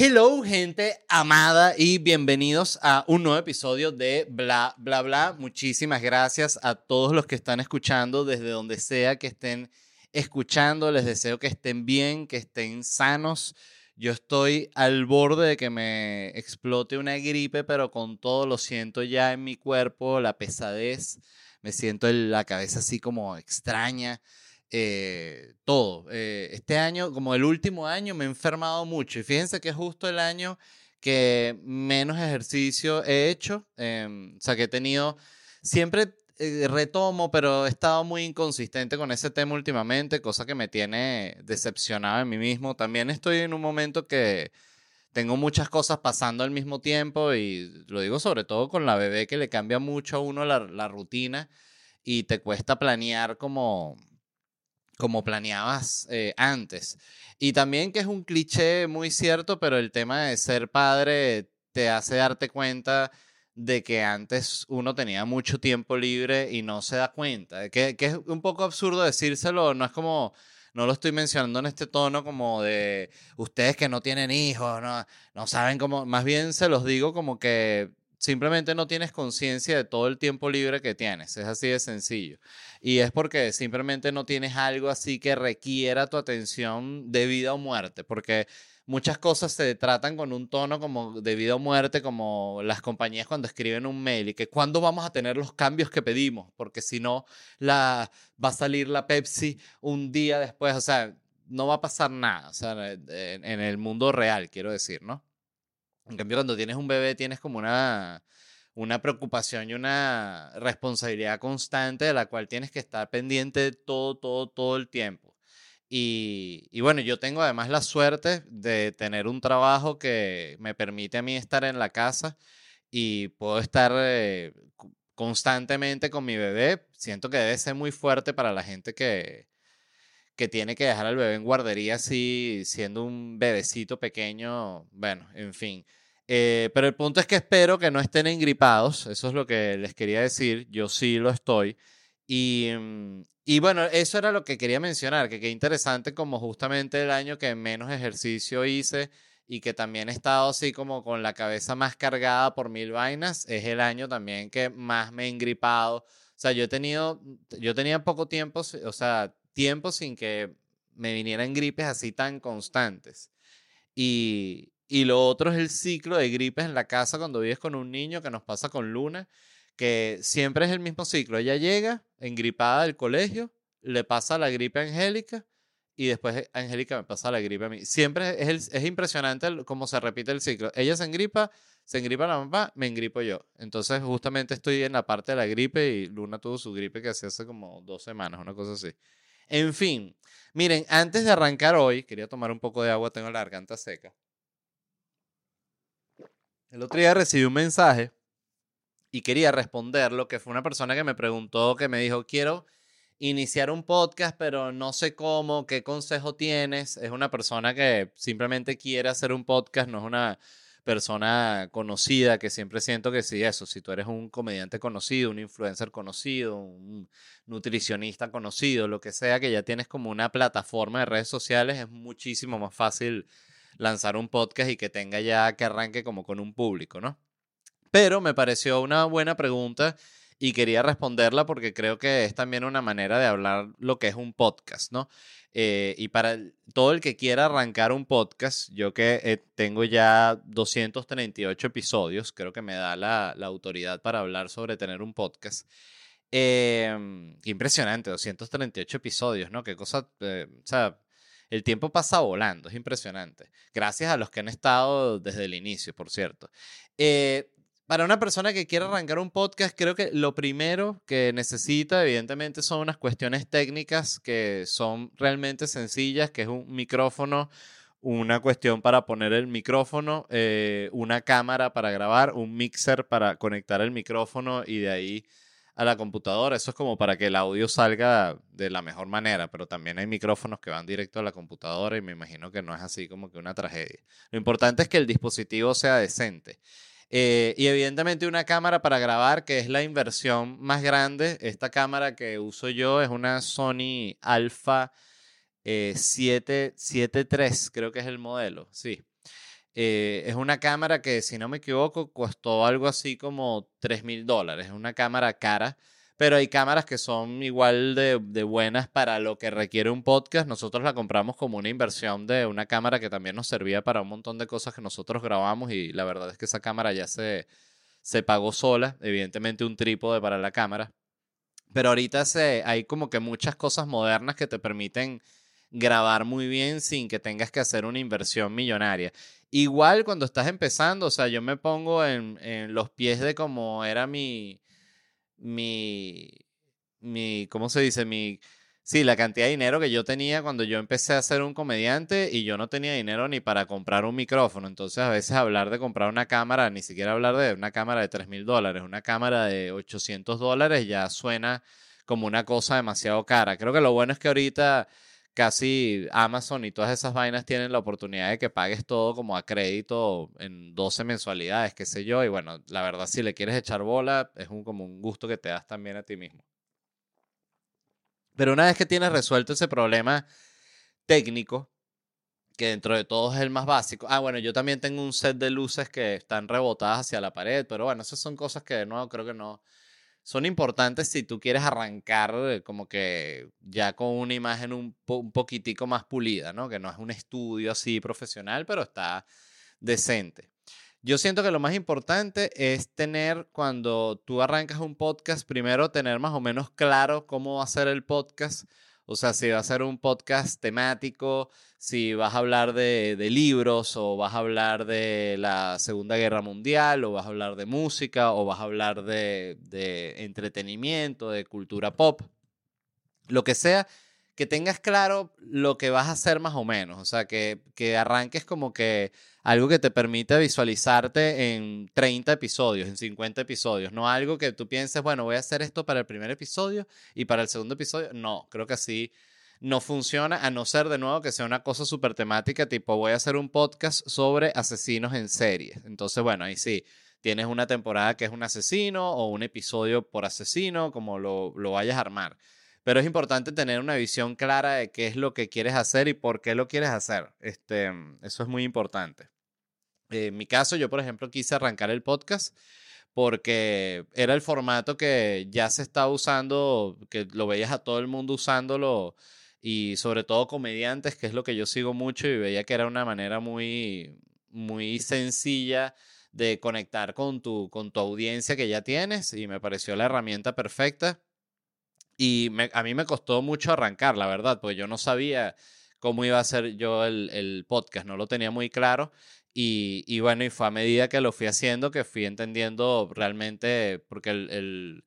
Hello, gente amada, y bienvenidos a un nuevo episodio de Bla, Bla, Bla. Muchísimas gracias a todos los que están escuchando desde donde sea que estén escuchando. Les deseo que estén bien, que estén sanos. Yo estoy al borde de que me explote una gripe, pero con todo lo siento ya en mi cuerpo, la pesadez. Me siento en la cabeza así como extraña. Eh, todo. Eh, este año, como el último año, me he enfermado mucho. Y fíjense que es justo el año que menos ejercicio he hecho. Em, o sea, que he tenido, siempre eh, retomo, pero he estado muy inconsistente con ese tema últimamente, cosa que me tiene decepcionado en mí mismo. También estoy en un momento que tengo muchas cosas pasando al mismo tiempo y lo digo sobre todo con la bebé que le cambia mucho a uno la, la rutina y te cuesta planear como como planeabas eh, antes. Y también que es un cliché muy cierto, pero el tema de ser padre te hace darte cuenta de que antes uno tenía mucho tiempo libre y no se da cuenta. Que, que es un poco absurdo decírselo, no es como, no lo estoy mencionando en este tono como de ustedes que no tienen hijos, no, no saben cómo, más bien se los digo como que simplemente no tienes conciencia de todo el tiempo libre que tienes. Es así de sencillo. Y es porque simplemente no tienes algo así que requiera tu atención de vida o muerte. Porque muchas cosas se tratan con un tono como de vida o muerte, como las compañías cuando escriben un mail y que cuándo vamos a tener los cambios que pedimos, porque si no, la, va a salir la Pepsi un día después, o sea, no va a pasar nada, o sea, en el mundo real, quiero decir, ¿no? En cambio, cuando tienes un bebé, tienes como una, una preocupación y una responsabilidad constante de la cual tienes que estar pendiente todo, todo, todo el tiempo. Y, y, bueno, yo tengo además la suerte de tener un trabajo que me permite a mí estar en la casa y puedo estar eh, constantemente con mi bebé. Siento que debe ser muy fuerte para la gente que, que tiene que dejar al bebé en guardería así, siendo un bebecito pequeño. Bueno, en fin. Eh, pero el punto es que espero que no estén engripados, eso es lo que les quería decir, yo sí lo estoy. Y, mm, y bueno, eso era lo que quería mencionar, que qué interesante como justamente el año que menos ejercicio hice y que también he estado así como con la cabeza más cargada por mil vainas, es el año también que más me he engripado. O sea, yo he tenido, yo tenía poco tiempo, o sea, tiempo sin que me vinieran gripes así tan constantes. Y, y lo otro es el ciclo de gripes en la casa cuando vives con un niño que nos pasa con Luna, que siempre es el mismo ciclo. Ella llega engripada del colegio, le pasa la gripe a Angélica y después Angélica me pasa la gripe a mí. Siempre es, es impresionante cómo se repite el ciclo. Ella se engripa, se engripa la mamá, me engripo yo. Entonces justamente estoy en la parte de la gripe y Luna tuvo su gripe que hace como dos semanas, una cosa así. En fin, miren, antes de arrancar hoy, quería tomar un poco de agua, tengo la garganta seca. El otro día recibí un mensaje y quería responderlo, que fue una persona que me preguntó, que me dijo, quiero iniciar un podcast, pero no sé cómo, qué consejo tienes. Es una persona que simplemente quiere hacer un podcast, no es una persona conocida, que siempre siento que sí, eso, si tú eres un comediante conocido, un influencer conocido, un nutricionista conocido, lo que sea, que ya tienes como una plataforma de redes sociales, es muchísimo más fácil lanzar un podcast y que tenga ya que arranque como con un público, ¿no? Pero me pareció una buena pregunta y quería responderla porque creo que es también una manera de hablar lo que es un podcast, ¿no? Eh, y para todo el que quiera arrancar un podcast, yo que eh, tengo ya 238 episodios, creo que me da la, autoridad para hablar sobre tener un podcast. Em, impresionante, 238 episodios, ¿no? Qué cosa, eh, o sea, el tiempo pasa volando, es impresionante. Gracias a los que han estado desde el inicio, por cierto. Eh, para una persona que quiere arrancar un podcast, creo que lo primero que necesita, evidentemente, son unas cuestiones técnicas que son realmente sencillas, que es un micrófono, una cuestión para poner el micrófono, eh, una cámara para grabar, un mixer para conectar el micrófono y de ahí a la computadora. Eso es como para que el audio salga de la mejor manera, pero también hay micrófonos que van directo a la computadora y me imagino que no es así como que una tragedia. Lo importante es que el dispositivo sea decente. Eh, y evidentemente una cámara para grabar, que es la inversión más grande. Esta cámara que uso yo es una Sony Alpha eh, 773, creo que es el modelo, sí. Eh, es una cámara que, si no me equivoco, costó algo así como 3 mil dólares. Es una cámara cara pero hay cámaras que son igual de, buenas para lo que requiere un podcast. Nosotros la compramos como una inversión de una cámara que también nos servía para un montón de cosas que nosotros grabamos y la verdad es que esa cámara ya se, se pagó sola, evidentemente un trípode para la cámara. Pero ahorita se, hay como que muchas cosas modernas que te permiten grabar muy bien sin que tengas que hacer una inversión millonaria. Igual cuando estás empezando, o sea, yo me pongo en, en los pies de como era mi, mi, mi, ¿cómo se dice? Mi, sí, la cantidad de dinero que yo tenía cuando yo empecé a ser un comediante y yo no tenía dinero ni para comprar un micrófono. Entonces a veces hablar de comprar una cámara, ni siquiera hablar de una cámara de 3 mil dólares, una cámara de 800 dólares ya suena como una cosa demasiado cara. Creo que lo bueno es que ahorita casi Amazon y todas esas vainas tienen la oportunidad de que pagues todo como a crédito en 12 mensualidades, qué sé yo. Y bueno, la verdad, si le quieres echar bola, es un, como un gusto que te das también a ti mismo. Pero una vez que tienes resuelto ese problema técnico, que dentro de todo es el más básico. Ah, bueno, yo también tengo un set de luces que están rebotadas hacia la pared, pero bueno, esas son cosas que de nuevo creo que no, son importantes si tú quieres arrancar eh, como que ya con una imagen un, poquitico más pulida, ¿no? Que no es un estudio así profesional, pero está decente. Yo siento que lo más importante es tener, cuando tú arrancas un podcast, primero tener más o menos claro cómo va a ser el podcast o sea, si va a ser un podcast temático, si vas a hablar de, libros o vas a hablar de la Segunda Guerra Mundial o vas a hablar de música o vas a hablar de, de entretenimiento, de cultura pop, lo que sea, que tengas claro lo que vas a hacer más o menos. O sea, que, que arranques como que algo que te permita visualizarte en 30 episodios, en 50 episodios, no algo que tú pienses, bueno, voy a hacer esto para el primer episodio y para el segundo episodio. No, creo que así no funciona, a no ser de nuevo que sea una cosa súper temática, tipo voy a hacer un podcast sobre asesinos en serie. Entonces, bueno, ahí sí, tienes una temporada que es un asesino o un episodio por asesino, como lo, lo vayas a armar. Pero es importante tener una visión clara de qué es lo que quieres hacer y por qué lo quieres hacer. Este, eso es muy importante. En mi caso, yo, por ejemplo, quise arrancar el podcast porque era el formato que ya se estaba usando, que lo veías a todo el mundo usándolo y sobre todo comediantes, que es lo que yo sigo mucho y veía que era una manera muy, muy sencilla de conectar con tu, con tu audiencia que ya tienes y me pareció la herramienta perfecta. Y a mí me costó mucho arrancar, la verdad, porque yo no sabía cómo iba a ser yo el, el podcast, no lo tenía muy claro. Y, bueno, y fue a medida que lo fui haciendo que fui entendiendo realmente, porque el,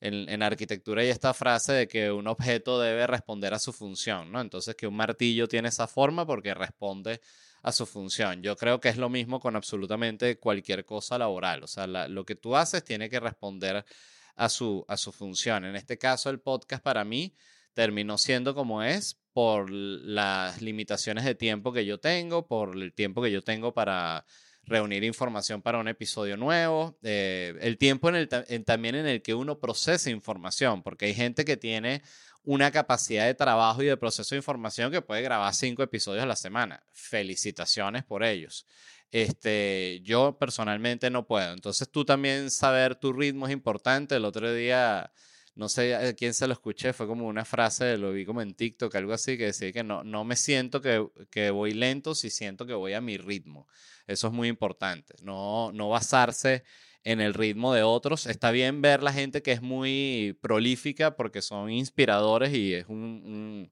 en, arquitectura hay esta frase de que un objeto debe responder a su función, ¿no? Entonces que un martillo tiene esa forma porque responde a su función. Yo creo que es lo mismo con absolutamente cualquier cosa laboral. O sea, lo que tú haces tiene que responder a su, a su función. En este caso, el podcast para mí terminó siendo como es por las limitaciones de tiempo que yo tengo, por el tiempo que yo tengo para reunir información para un episodio nuevo, eh, el tiempo en el, también en el que uno procesa información, porque hay gente que tiene una capacidad de trabajo y de proceso de información que puede grabar cinco episodios a la semana. Felicitaciones por ellos. Este, yo personalmente no puedo. Entonces tú también saber tu ritmo es importante. El otro día, no sé quién se lo escuché, fue como una frase, lo vi como en TikTok, algo así, que decía que no, no me siento que, que voy lento, si siento que voy a mi ritmo. Eso es muy importante. No, no basarse en el ritmo de otros. Está bien ver la gente que es muy prolífica porque son inspiradores y es un,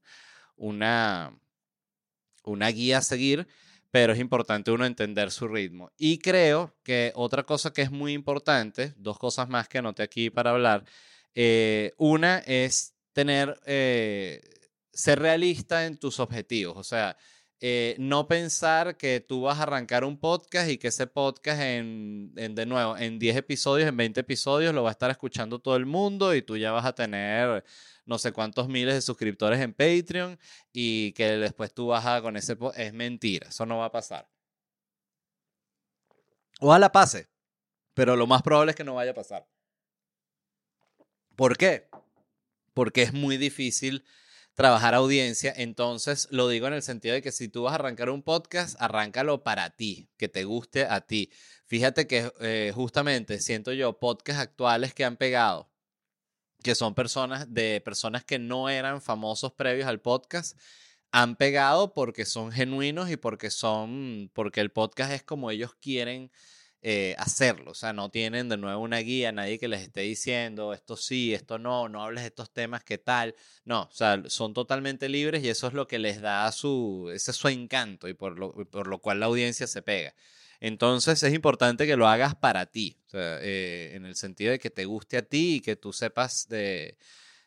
una, una guía a seguir, pero es importante uno entender su ritmo. Y creo que otra cosa que es muy importante, dos cosas más que anoté aquí para hablar, eh, una es tener, eh, ser realista en tus objetivos, o sea, eh, no pensar que tú vas a arrancar un podcast y que ese podcast en, de nuevo, en 10 episodios, en 20 episodios, lo va a estar escuchando todo el mundo y tú ya vas a tener no sé cuántos miles de suscriptores en Patreon y que después tú vas a con ese podcast. Es mentira, eso no va a pasar. Ojalá pase, pero lo más probable es que no vaya a pasar. ¿Por qué? Porque es muy difícil trabajar audiencia. Entonces, lo digo en el sentido de que si tú vas a arrancar un podcast, arráncalo para ti, que te guste a ti. Fíjate que eh, justamente siento yo podcasts actuales que han pegado, que son personas de personas que no eran famosos previos al podcast, han pegado porque son genuinos y porque son, porque el podcast es como ellos quieren eh, hacerlo. O sea, no tienen de nuevo una guía, nadie que les esté diciendo esto sí, esto no, no hables de estos temas, qué tal. No, o sea, son totalmente libres y eso es lo que les da su, ese su encanto y por lo, por lo cual la audiencia se pega. Entonces es importante que lo hagas para ti, eh, en el sentido de que te guste a ti y que tú sepas de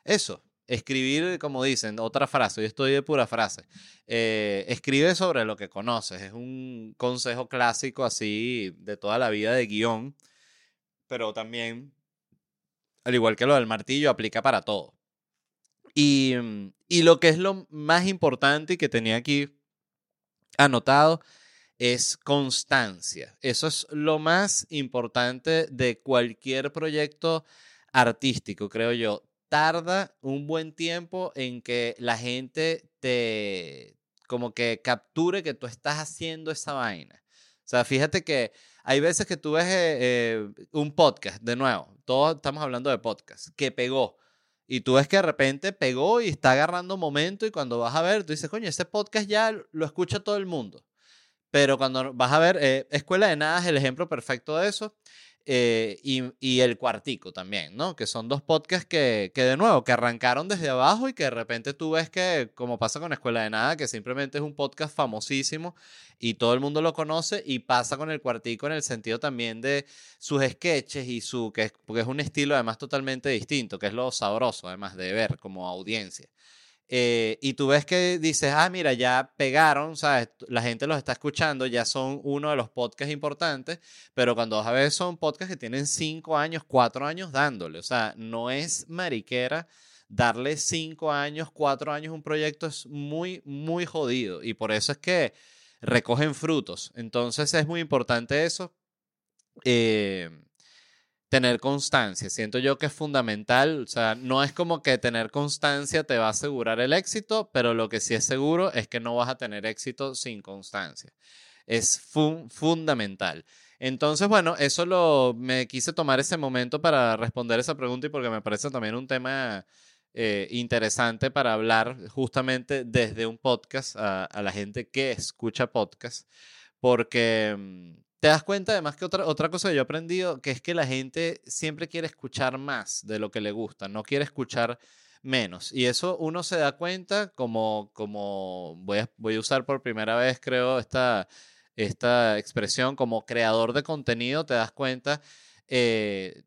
eso, escribir, como dicen, otra frase, yo estoy de pura frase. Eh, escribe sobre lo que conoces. Es un consejo clásico así de toda la vida de guion, pero también, al igual que lo del martillo, aplica para todo. Y, y lo que es lo más importante y que tenía aquí anotado es constancia. Eso es lo más importante de cualquier proyecto artístico, creo yo tarda un buen tiempo en que la gente te, como que capture que tú estás haciendo esa vaina. O sea, fíjate que hay veces que tú ves eh, eh, un podcast, de nuevo, todos estamos hablando de podcast, que pegó. Y tú ves que de repente pegó y está agarrando momento y cuando vas a ver, tú dices, coño, ese podcast ya lo escucha todo el mundo. Pero cuando vas a ver, eh, Escuela de Nada es el ejemplo perfecto de eso. Eh, y, El Cuartico también, ¿no? Que son dos podcasts que, que, de nuevo, que arrancaron desde abajo y que de repente tú ves que, como pasa con Escuela de Nada, que simplemente es un podcast famosísimo y todo el mundo lo conoce y pasa con El Cuartico en el sentido también de sus sketches y su, que porque es un estilo además totalmente distinto, que es lo sabroso además de ver como audiencia. Eh, y tú ves que dices, ah, mira, ya pegaron, ¿sabes? La gente los está escuchando, ya son uno de los podcasts importantes, pero cuando vas a ver son podcasts que tienen cinco años, cuatro años dándole, o sea, no es mariquera darle cinco años, cuatro años un proyecto es muy, muy jodido y por eso es que recogen frutos. Entonces es muy importante eso. Eh, tener constancia. Siento yo que es fundamental, o sea, no es como que tener constancia te va a asegurar el éxito, pero lo que sí es seguro es que no vas a tener éxito sin constancia. Es fundamental. Entonces, bueno, eso lo me quise tomar ese momento para responder esa pregunta y porque me parece también un tema eh, interesante para hablar justamente desde un podcast a, a la gente que escucha podcast, porque mm, te das cuenta además que otra, otra cosa que yo he aprendido, que es que la gente siempre quiere escuchar más de lo que le gusta, no quiere escuchar menos. Y eso uno se da cuenta como, como voy, a, voy a usar por primera vez, creo, esta, esta expresión como creador de contenido, te das cuenta eh,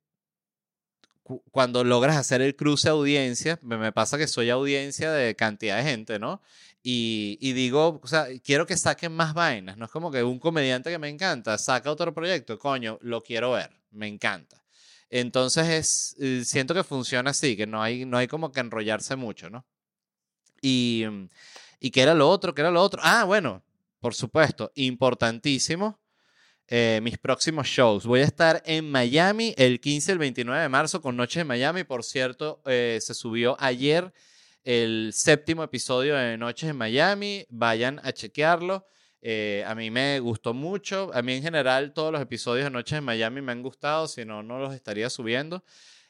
cuando logras hacer el cruce audiencia, me pasa que soy audiencia de cantidad de gente, ¿no? Y, digo, o sea, quiero que saquen más vainas. No es como que un comediante que me encanta saca otro proyecto, coño, lo quiero ver, me encanta. Entonces es, eh, siento que funciona así, que no hay, no hay como que enrollarse mucho, ¿no? Y, y qué era lo otro, qué era lo otro. Ah, bueno, por supuesto, importantísimo eh, mis próximos shows. Voy a estar en Miami el 15 y el 29 de marzo con Noches en Miami. Por cierto, eh, se subió ayer el séptimo episodio de Noches en Miami. Vayan a chequearlo. Eh, a mí me gustó mucho. A mí en general todos los episodios de Noches en Miami me han gustado. Si no, no los estaría subiendo.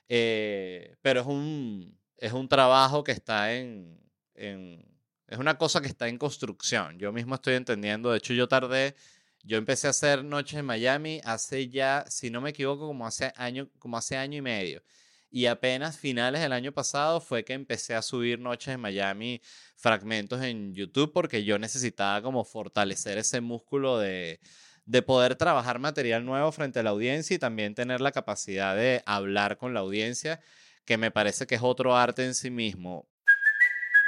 pero es un, es un trabajo que está en, en... Es una cosa que está en construcción. Yo mismo estoy entendiendo. De hecho, yo tardé yo empecé a hacer noches en Miami hace ya, si no me equivoco, como hace año, como hace año y medio. Y apenas finales del año pasado fue que empecé a subir noches en Miami fragmentos en YouTube porque yo necesitaba como fortalecer ese músculo de, de poder trabajar material nuevo frente a la audiencia y también tener la capacidad de hablar con la audiencia, que me parece que es otro arte en sí mismo.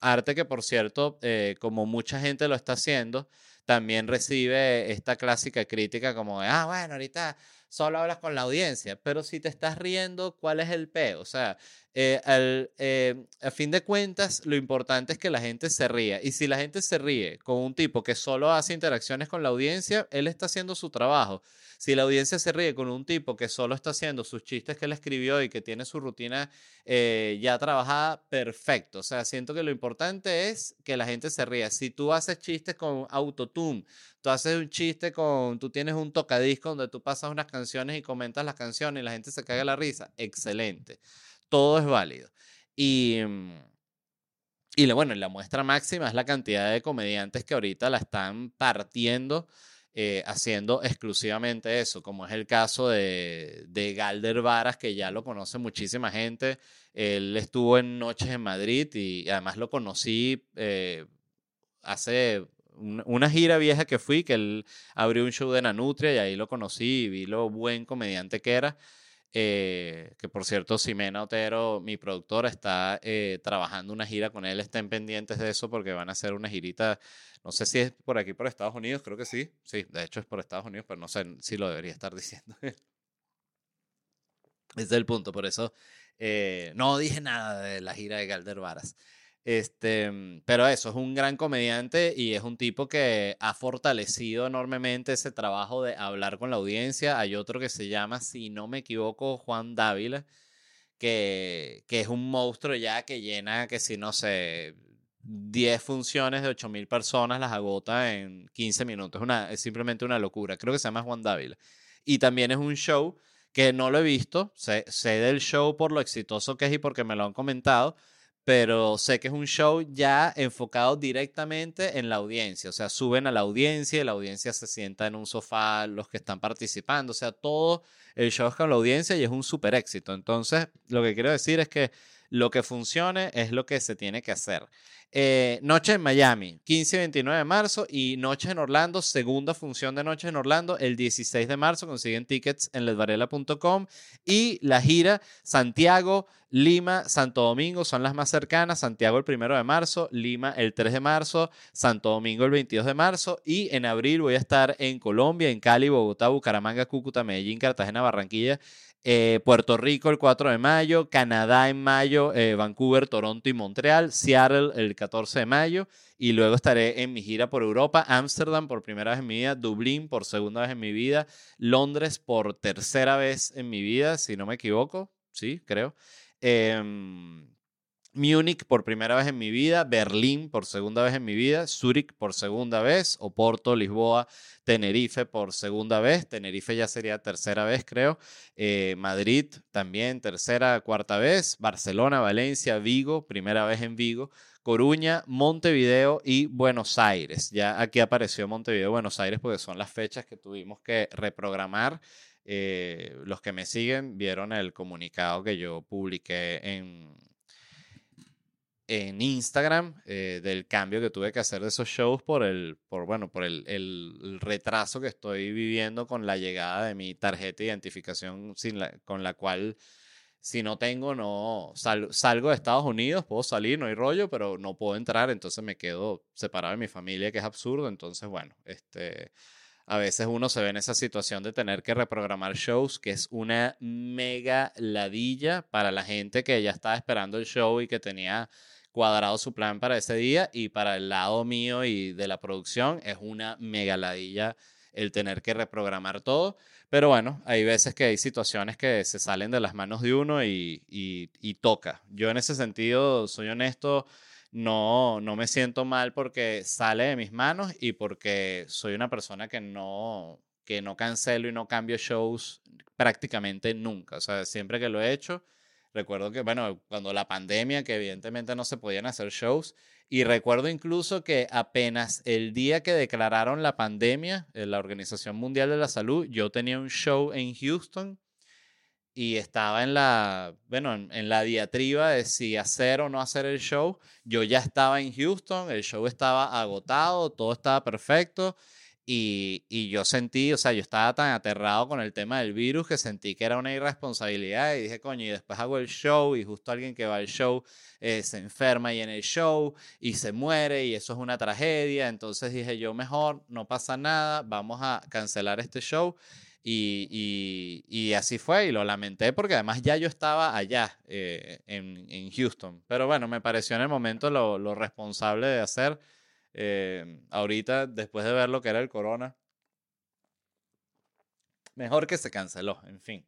Arte que, por cierto, eh, como mucha gente lo está haciendo, también recibe esta clásica crítica como de, ah, bueno, ahorita solo hablas con la audiencia, pero si te estás riendo, ¿cuál es el P? O sea, eh, al, eh, a fin de cuentas, lo importante es que la gente se ría. Y si la gente se ríe con un tipo que solo hace interacciones con la audiencia, él está haciendo su trabajo. Si la audiencia se ríe con un tipo que solo está haciendo sus chistes que él escribió y que tiene su rutina eh, ya trabajada, perfecto. O sea, siento que lo importante es que la gente se ría. Si tú haces chistes con autotune, tú haces un chiste con, tú tienes un tocadisco donde tú pasas unas canciones y comentas las canciones y la gente se caga la risa, excelente. Todo es válido. Y... Mm, y bueno, la muestra máxima es la cantidad de comediantes que ahorita la están partiendo eh, haciendo exclusivamente eso, como es el caso de, de, Galder Varas, que ya lo conoce muchísima gente. Él estuvo en Noches en Madrid y además lo conocí eh, hace una gira vieja que fui, que él abrió un show de Nanutria y ahí lo conocí y vi lo buen comediante que era. Eh, que por cierto, Ximena Otero, mi productora, está eh, trabajando una gira con él. Estén pendientes de eso porque van a hacer una girita. No sé si es por aquí, por Estados Unidos, creo que sí. Sí, de hecho es por Estados Unidos, pero no sé si lo debería estar diciendo. Ese es el punto, por eso eh, no dije nada de la gira de Galder Varas. Este, mm, pero eso, es un gran comediante y es un tipo que ha fortalecido enormemente ese trabajo de hablar con la audiencia. Hay otro que se llama, si no me equivoco, Juan Dávila, que, que es un monstruo ya que llena, que si no sé, 10 funciones de 8000 personas las agota en 15 minutos. Una, es simplemente una locura. Creo que se llama Juan Dávila. Y también es un show que no lo he visto, sé, sé del show por lo exitoso que es y porque me lo han comentado, pero sé que es un show ya enfocado directamente en la audiencia, o sea, suben a la audiencia y la audiencia se sienta en un sofá, los que están participando, o sea, todo el show es con la audiencia y es un súper éxito. Entonces, lo que quiero decir es que lo que funcione es lo que se tiene que hacer. Eh, noche en Miami, 15 y 29 de marzo y Noche en Orlando, segunda función de Noche en Orlando, el 16 de marzo. Consiguen tickets en ledvarela.com y la gira Santiago, Lima, Santo Domingo son las más cercanas. Santiago el 1 de marzo, Lima el 3 de marzo, Santo Domingo el 22 de marzo y en abril voy a estar en Colombia, en Cali, Bogotá, Bucaramanga, Cúcuta, Medellín, Cartagena, Barranquilla eh, Puerto Rico el 4 de mayo, Canadá en mayo, eh, Vancouver, Toronto y Montreal, Seattle el 14 de mayo y luego estaré en mi gira por Europa, Ámsterdam por primera vez en mi vida, Dublín por segunda vez en mi vida, Londres por tercera vez en mi vida, si no me equivoco, sí, creo. Em, Múnich por primera vez en mi vida, Berlín por segunda vez en mi vida, Zúrich por segunda vez, Oporto, Lisboa, Tenerife por segunda vez, Tenerife ya sería tercera vez creo, eh, Madrid también tercera, cuarta vez, Barcelona, Valencia, Vigo, primera vez en Vigo, Coruña, Montevideo y Buenos Aires. Ya aquí apareció Montevideo, Buenos Aires porque son las fechas que tuvimos que reprogramar. Eh, los que me siguen vieron el comunicado que yo publiqué en en Instagram eh, del cambio que tuve que hacer de esos shows por el, por, bueno, por el, el retraso que estoy viviendo con la llegada de mi tarjeta de identificación sin la, con la cual si no tengo, no salgo de Estados Unidos, puedo salir, no hay rollo, pero no puedo entrar, entonces me quedo separado de mi familia, que es absurdo. Entonces, bueno, este, a veces uno se ve en esa situación de tener que reprogramar shows, que es una mega ladilla para la gente que ya estaba esperando el show y que tenía cuadrado su plan para ese día. Y para el lado mío y de la producción, es una mega ladilla el tener que reprogramar todo. Pero bueno, hay veces que hay situaciones que se salen de las manos de uno y, y, toca. Yo en ese sentido, soy honesto, no, no me siento mal porque sale de mis manos y porque soy una persona que no, que no cancelo y no cambio shows prácticamente nunca. O sea, siempre que lo he hecho, recuerdo que, bueno, cuando la pandemia, que evidentemente no se podían hacer shows, y recuerdo incluso que apenas el día que declararon la pandemia, en eh, la Organización Mundial de la Salud, yo tenía un show en Houston y estaba en la, bueno, en, la diatriba de si hacer o no hacer el show. Yo ya estaba en Houston, el show estaba agotado, todo estaba perfecto y, y, yo sentí, o sea, yo estaba tan aterrado con el tema del virus que sentí que era una irresponsabilidad y dije, coño, y después hago el show y justo alguien que va al show eh, se enferma y en el show y se muere y eso es una tragedia. Entonces dije yo, mejor, no pasa nada, vamos a cancelar este show. Y, y, y así fue y lo lamenté porque además ya yo estaba allá eh, en, en, Houston. Pero bueno, me pareció en el momento lo, lo responsable de hacer. Eh, ahorita, después de ver lo que era el corona, mejor que se canceló, en fin.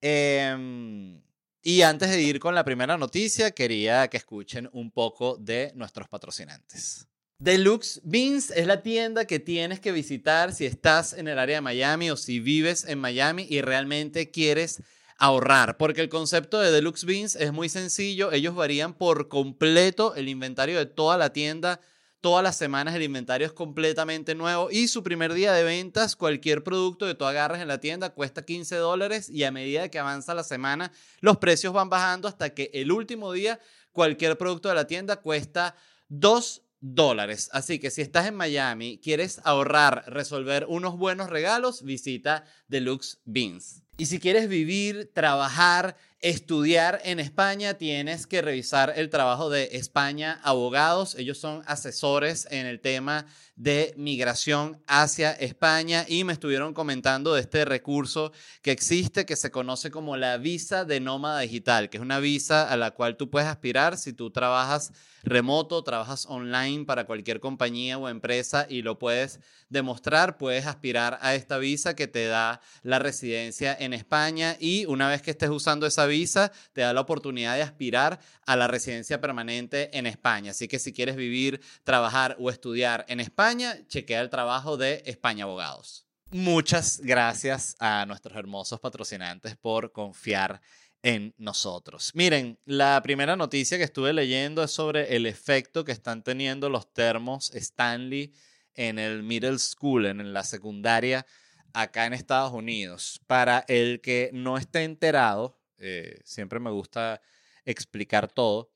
Em, y antes de ir con la primera noticia, quería que escuchen un poco de nuestros patrocinantes. Deluxe Beans es la tienda que tienes que visitar si estás en el área de Miami o si vives en Miami y realmente quieres ahorrar, porque el concepto de Deluxe Beans es muy sencillo, ellos varían por completo el inventario de toda la tienda Todas las semanas el inventario es completamente nuevo y su primer día de ventas, cualquier producto que tú agarres en la tienda cuesta 15 dólares y a medida que avanza la semana los precios van bajando hasta que el último día cualquier producto de la tienda cuesta 2 dólares. Así que si estás en Miami, quieres ahorrar, resolver unos buenos regalos, visita Deluxe Beans. Y si quieres vivir, trabajar, estudiar en España, tienes que revisar el trabajo de España Abogados. Ellos son asesores en el tema de migración hacia España y me estuvieron comentando de este recurso que existe que se conoce como la visa de nómada digital, que es una visa a la cual tú puedes aspirar si tú trabajas remoto, trabajas online para cualquier compañía o empresa y lo puedes demostrar, puedes aspirar a esta visa que te da la residencia en España y una vez que estés usando esa visa, te da la oportunidad de aspirar a la residencia permanente en España. Así que si quieres vivir, trabajar o estudiar en España, chequea el trabajo de España Abogados. Muchas gracias a nuestros hermosos patrocinantes por confiar en nosotros. Miren, la primera noticia que estuve leyendo es sobre el efecto que están teniendo los termos Stanley en el middle school, en la secundaria acá en Estados Unidos. Para el que no esté enterado, eh, siempre me gusta explicar todo.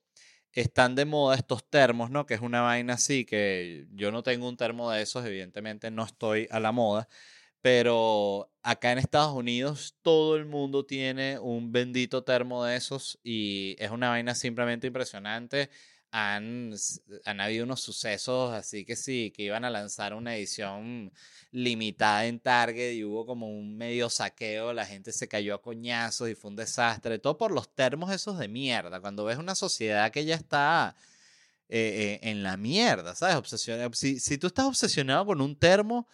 Están de moda estos termos, ¿no? Que es una vaina así, que yo no tengo un termo de esos, evidentemente no estoy a la moda, pero acá en Estados Unidos todo el mundo tiene un bendito termo de esos y es una vaina simplemente impresionante. Han, han habido unos sucesos así que sí, que iban a lanzar una edición limitada en Target y hubo como un medio saqueo, la gente se cayó a coñazos y fue un desastre, todo por los termos esos de mierda, cuando ves una sociedad que ya está eh, eh, en la mierda, ¿sabes? Obsesionado. Si, si tú estás obsesionado con un termo,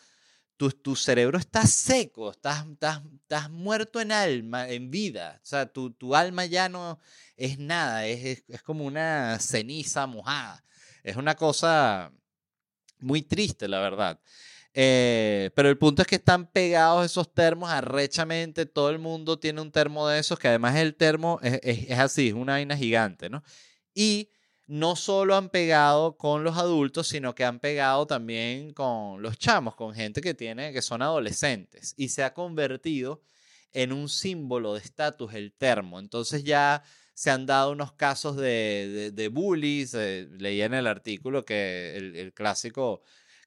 tu, tu cerebro está seco, estás, estás, estás, muerto en alma, en vida. O sea, tu, tu alma ya no es nada, es, es, como una ceniza mojada. Es una cosa muy triste, la verdad. Eh, pero el punto es que están pegados esos termos arrechamente. Todo el mundo tiene un termo de esos, que además el termo es, es, es así, es una vaina gigante, ¿no? Y no solo han pegado con los adultos, sino que han pegado también con los chamos, con gente que tiene, que son adolescentes. Y se ha convertido en un símbolo de estatus el termo. Entonces ya se han dado unos casos de, de, bullies. Eh, leí en el artículo que el, el, clásico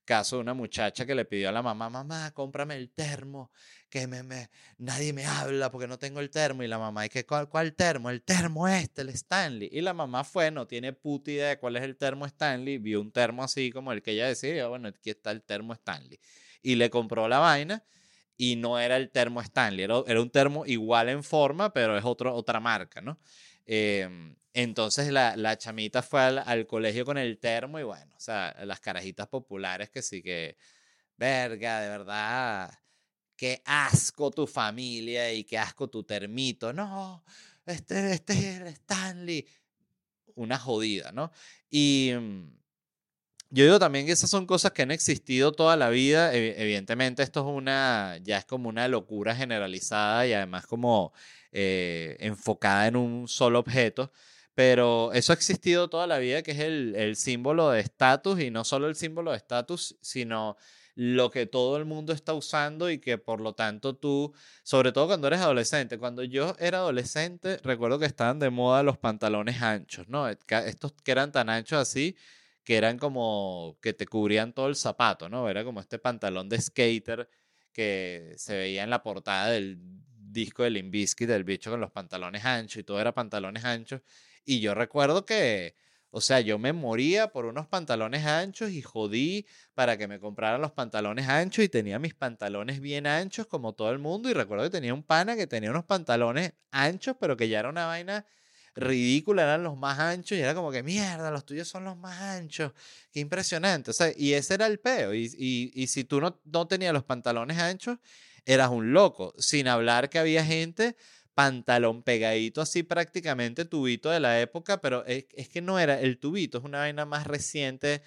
caso de una muchacha que le pidió a la mamá, mamá, cómprame el termo, que me, me, nadie me habla porque no tengo el termo. Y la mamá, ¿y qué, cuál, cuál termo? El termo este, el Stanley. Y la mamá fue, no tiene puta idea de cuál es el termo Stanley, vio un termo así como el que ella decía, bueno, aquí está el termo Stanley. Y le compró la vaina y no era el termo Stanley, era, era un termo igual en forma, pero es otro, otra marca, ¿no? Em, entonces la, la, chamita fue al, colegio con el termo y bueno, o sea, las carajitas populares que sí que, verga, de verdad, qué asco tu familia y qué asco tu termito. No, este, este es Stanley. Una jodida, ¿no? Y mm, yo digo también que esas son cosas que han existido toda la vida. Evidentemente esto es una, ya es como una locura generalizada y además como eh, enfocada en un solo objeto. Pero eso ha existido toda la vida, que es el, el símbolo de estatus, y no solo el símbolo de estatus, sino lo que todo el mundo está usando y que por lo tanto tú, sobre todo cuando eres adolescente, cuando yo era adolescente, recuerdo que estaban de moda los pantalones anchos, ¿no? Estos que eran tan anchos así, que eran como que te cubrían todo el zapato, ¿no? Era como este pantalón de skater que se veía en la portada del disco de Limbisky del bicho con los pantalones anchos y todo era pantalones anchos. Y yo recuerdo que, o sea, yo me moría por unos pantalones anchos y jodí para que me compraran los pantalones anchos y tenía mis pantalones bien anchos como todo el mundo. Y recuerdo que tenía un pana que tenía unos pantalones anchos, pero que ya era una vaina ridícula, eran los más anchos y era como que mierda, los tuyos son los más anchos. Qué impresionante. O sea, y ese era el peo. Y, y, y si tú no, no tenías los pantalones anchos, eras un loco. Sin hablar que había gente pantalón pegadito así prácticamente tubito de la época, pero es, que no era el tubito, es una vaina más reciente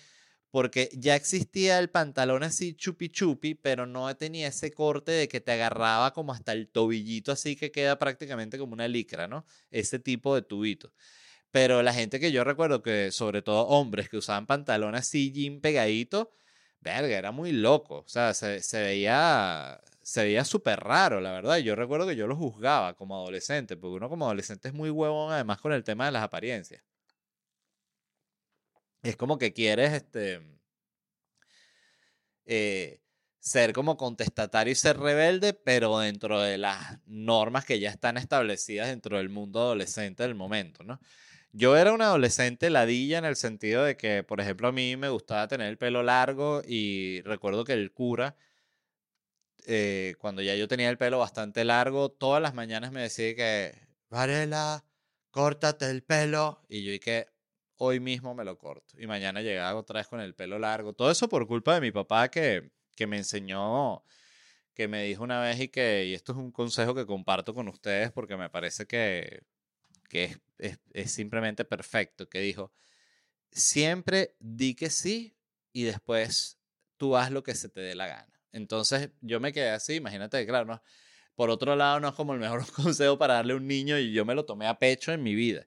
porque ya existía el pantalón así chupi chupi, pero no tenía ese corte de que te agarraba como hasta el tobillito así que queda prácticamente como una licra, ¿no? Ese tipo de tubito. Pero la gente que yo recuerdo que, sobre todo hombres que usaban pantalón así jean pegadito, verga, era muy loco. O sea, se, se veía se veía súper raro, la verdad. Yo recuerdo que yo lo juzgaba como adolescente, porque uno como adolescente es muy huevón además con el tema de las apariencias. Es como que quieres este, eh, ser como contestatario y ser rebelde, pero dentro de las normas que ya están establecidas dentro del mundo adolescente del momento, ¿no? Yo era un adolescente ladilla en el sentido de que, por ejemplo, a mí me gustaba tener el pelo largo y recuerdo que el cura eh, cuando ya yo tenía el pelo bastante largo, todas las mañanas me decía que, Varela, córtate el pelo. Y yo que hoy mismo me lo corto. Y mañana llegaba otra vez con el pelo largo. Todo eso por culpa de mi papá que, que me enseñó, que me dijo una vez y que, y esto es un consejo que comparto con ustedes porque me parece que, que es, es, es simplemente perfecto, que dijo, siempre di que sí y después tú haz lo que se te dé la gana. Entonces yo me quedé así, imagínate, claro, ¿no? por otro lado no es como el mejor consejo para darle a un niño y yo me lo tomé a pecho en mi vida.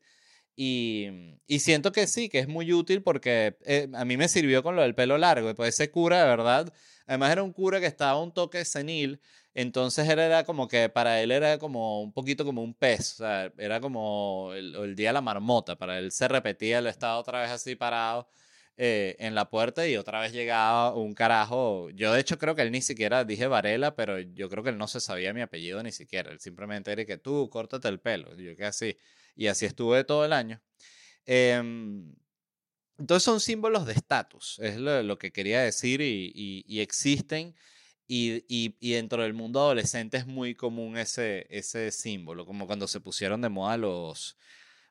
Y, y siento que sí, que es muy útil porque eh, a mí me sirvió con lo del pelo largo. pues ese cura, de verdad, además era un cura que estaba un toque senil, entonces era, como que para él era como un poquito como un pez, era como el, el día de la marmota, para él se repetía, él estaba otra vez así parado eh, en la puerta y otra vez llegaba un carajo. Yo de hecho creo que él ni siquiera dije Varela, pero yo creo que él no se sabía mi apellido ni siquiera. Él simplemente era que tú córtate el pelo. yo que así. Y así estuve todo el año. Em, entonces son símbolos de estatus, es lo, que quería decir y, y, existen. Y, y, dentro del mundo adolescente es muy común ese, ese símbolo, como cuando se pusieron de moda los,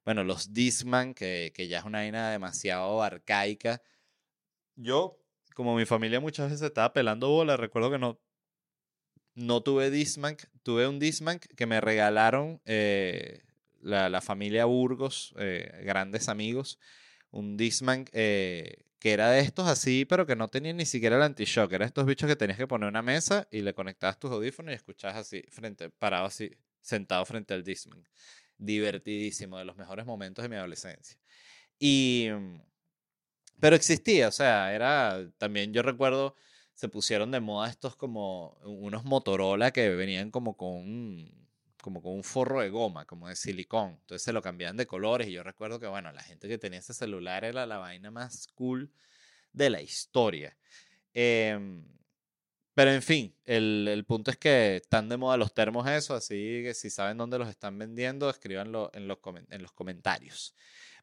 bueno, los Disman, que, que ya es una vaina demasiado arcaica. Yo, como mi familia muchas veces estaba pelando bola, recuerdo que no, no tuve Disman, tuve un Disman que me regalaron eh, la, la, familia Burgos, eh, grandes amigos, un Disman eh, que era de estos así, pero que no tenía ni siquiera el anti-shock, era estos bichos que tenías que poner una mesa y le conectabas tus audífonos y escuchabas así, frente, parado así, sentado frente al Disman divertidísimo, de los mejores momentos de mi adolescencia. Y, mm, pero existía, o sea, era, también yo recuerdo, se pusieron de moda estos como unos Motorola que venían como con como con un forro de goma, como de silicón. Entonces se lo cambiaban de colores y yo recuerdo que, bueno, la gente que tenía ese celular era la vaina más cool de la historia. Em, pero en fin, el, el, punto es que están de moda los termos eso, así que si saben dónde los están vendiendo, escríbanlo en los, en los comentarios.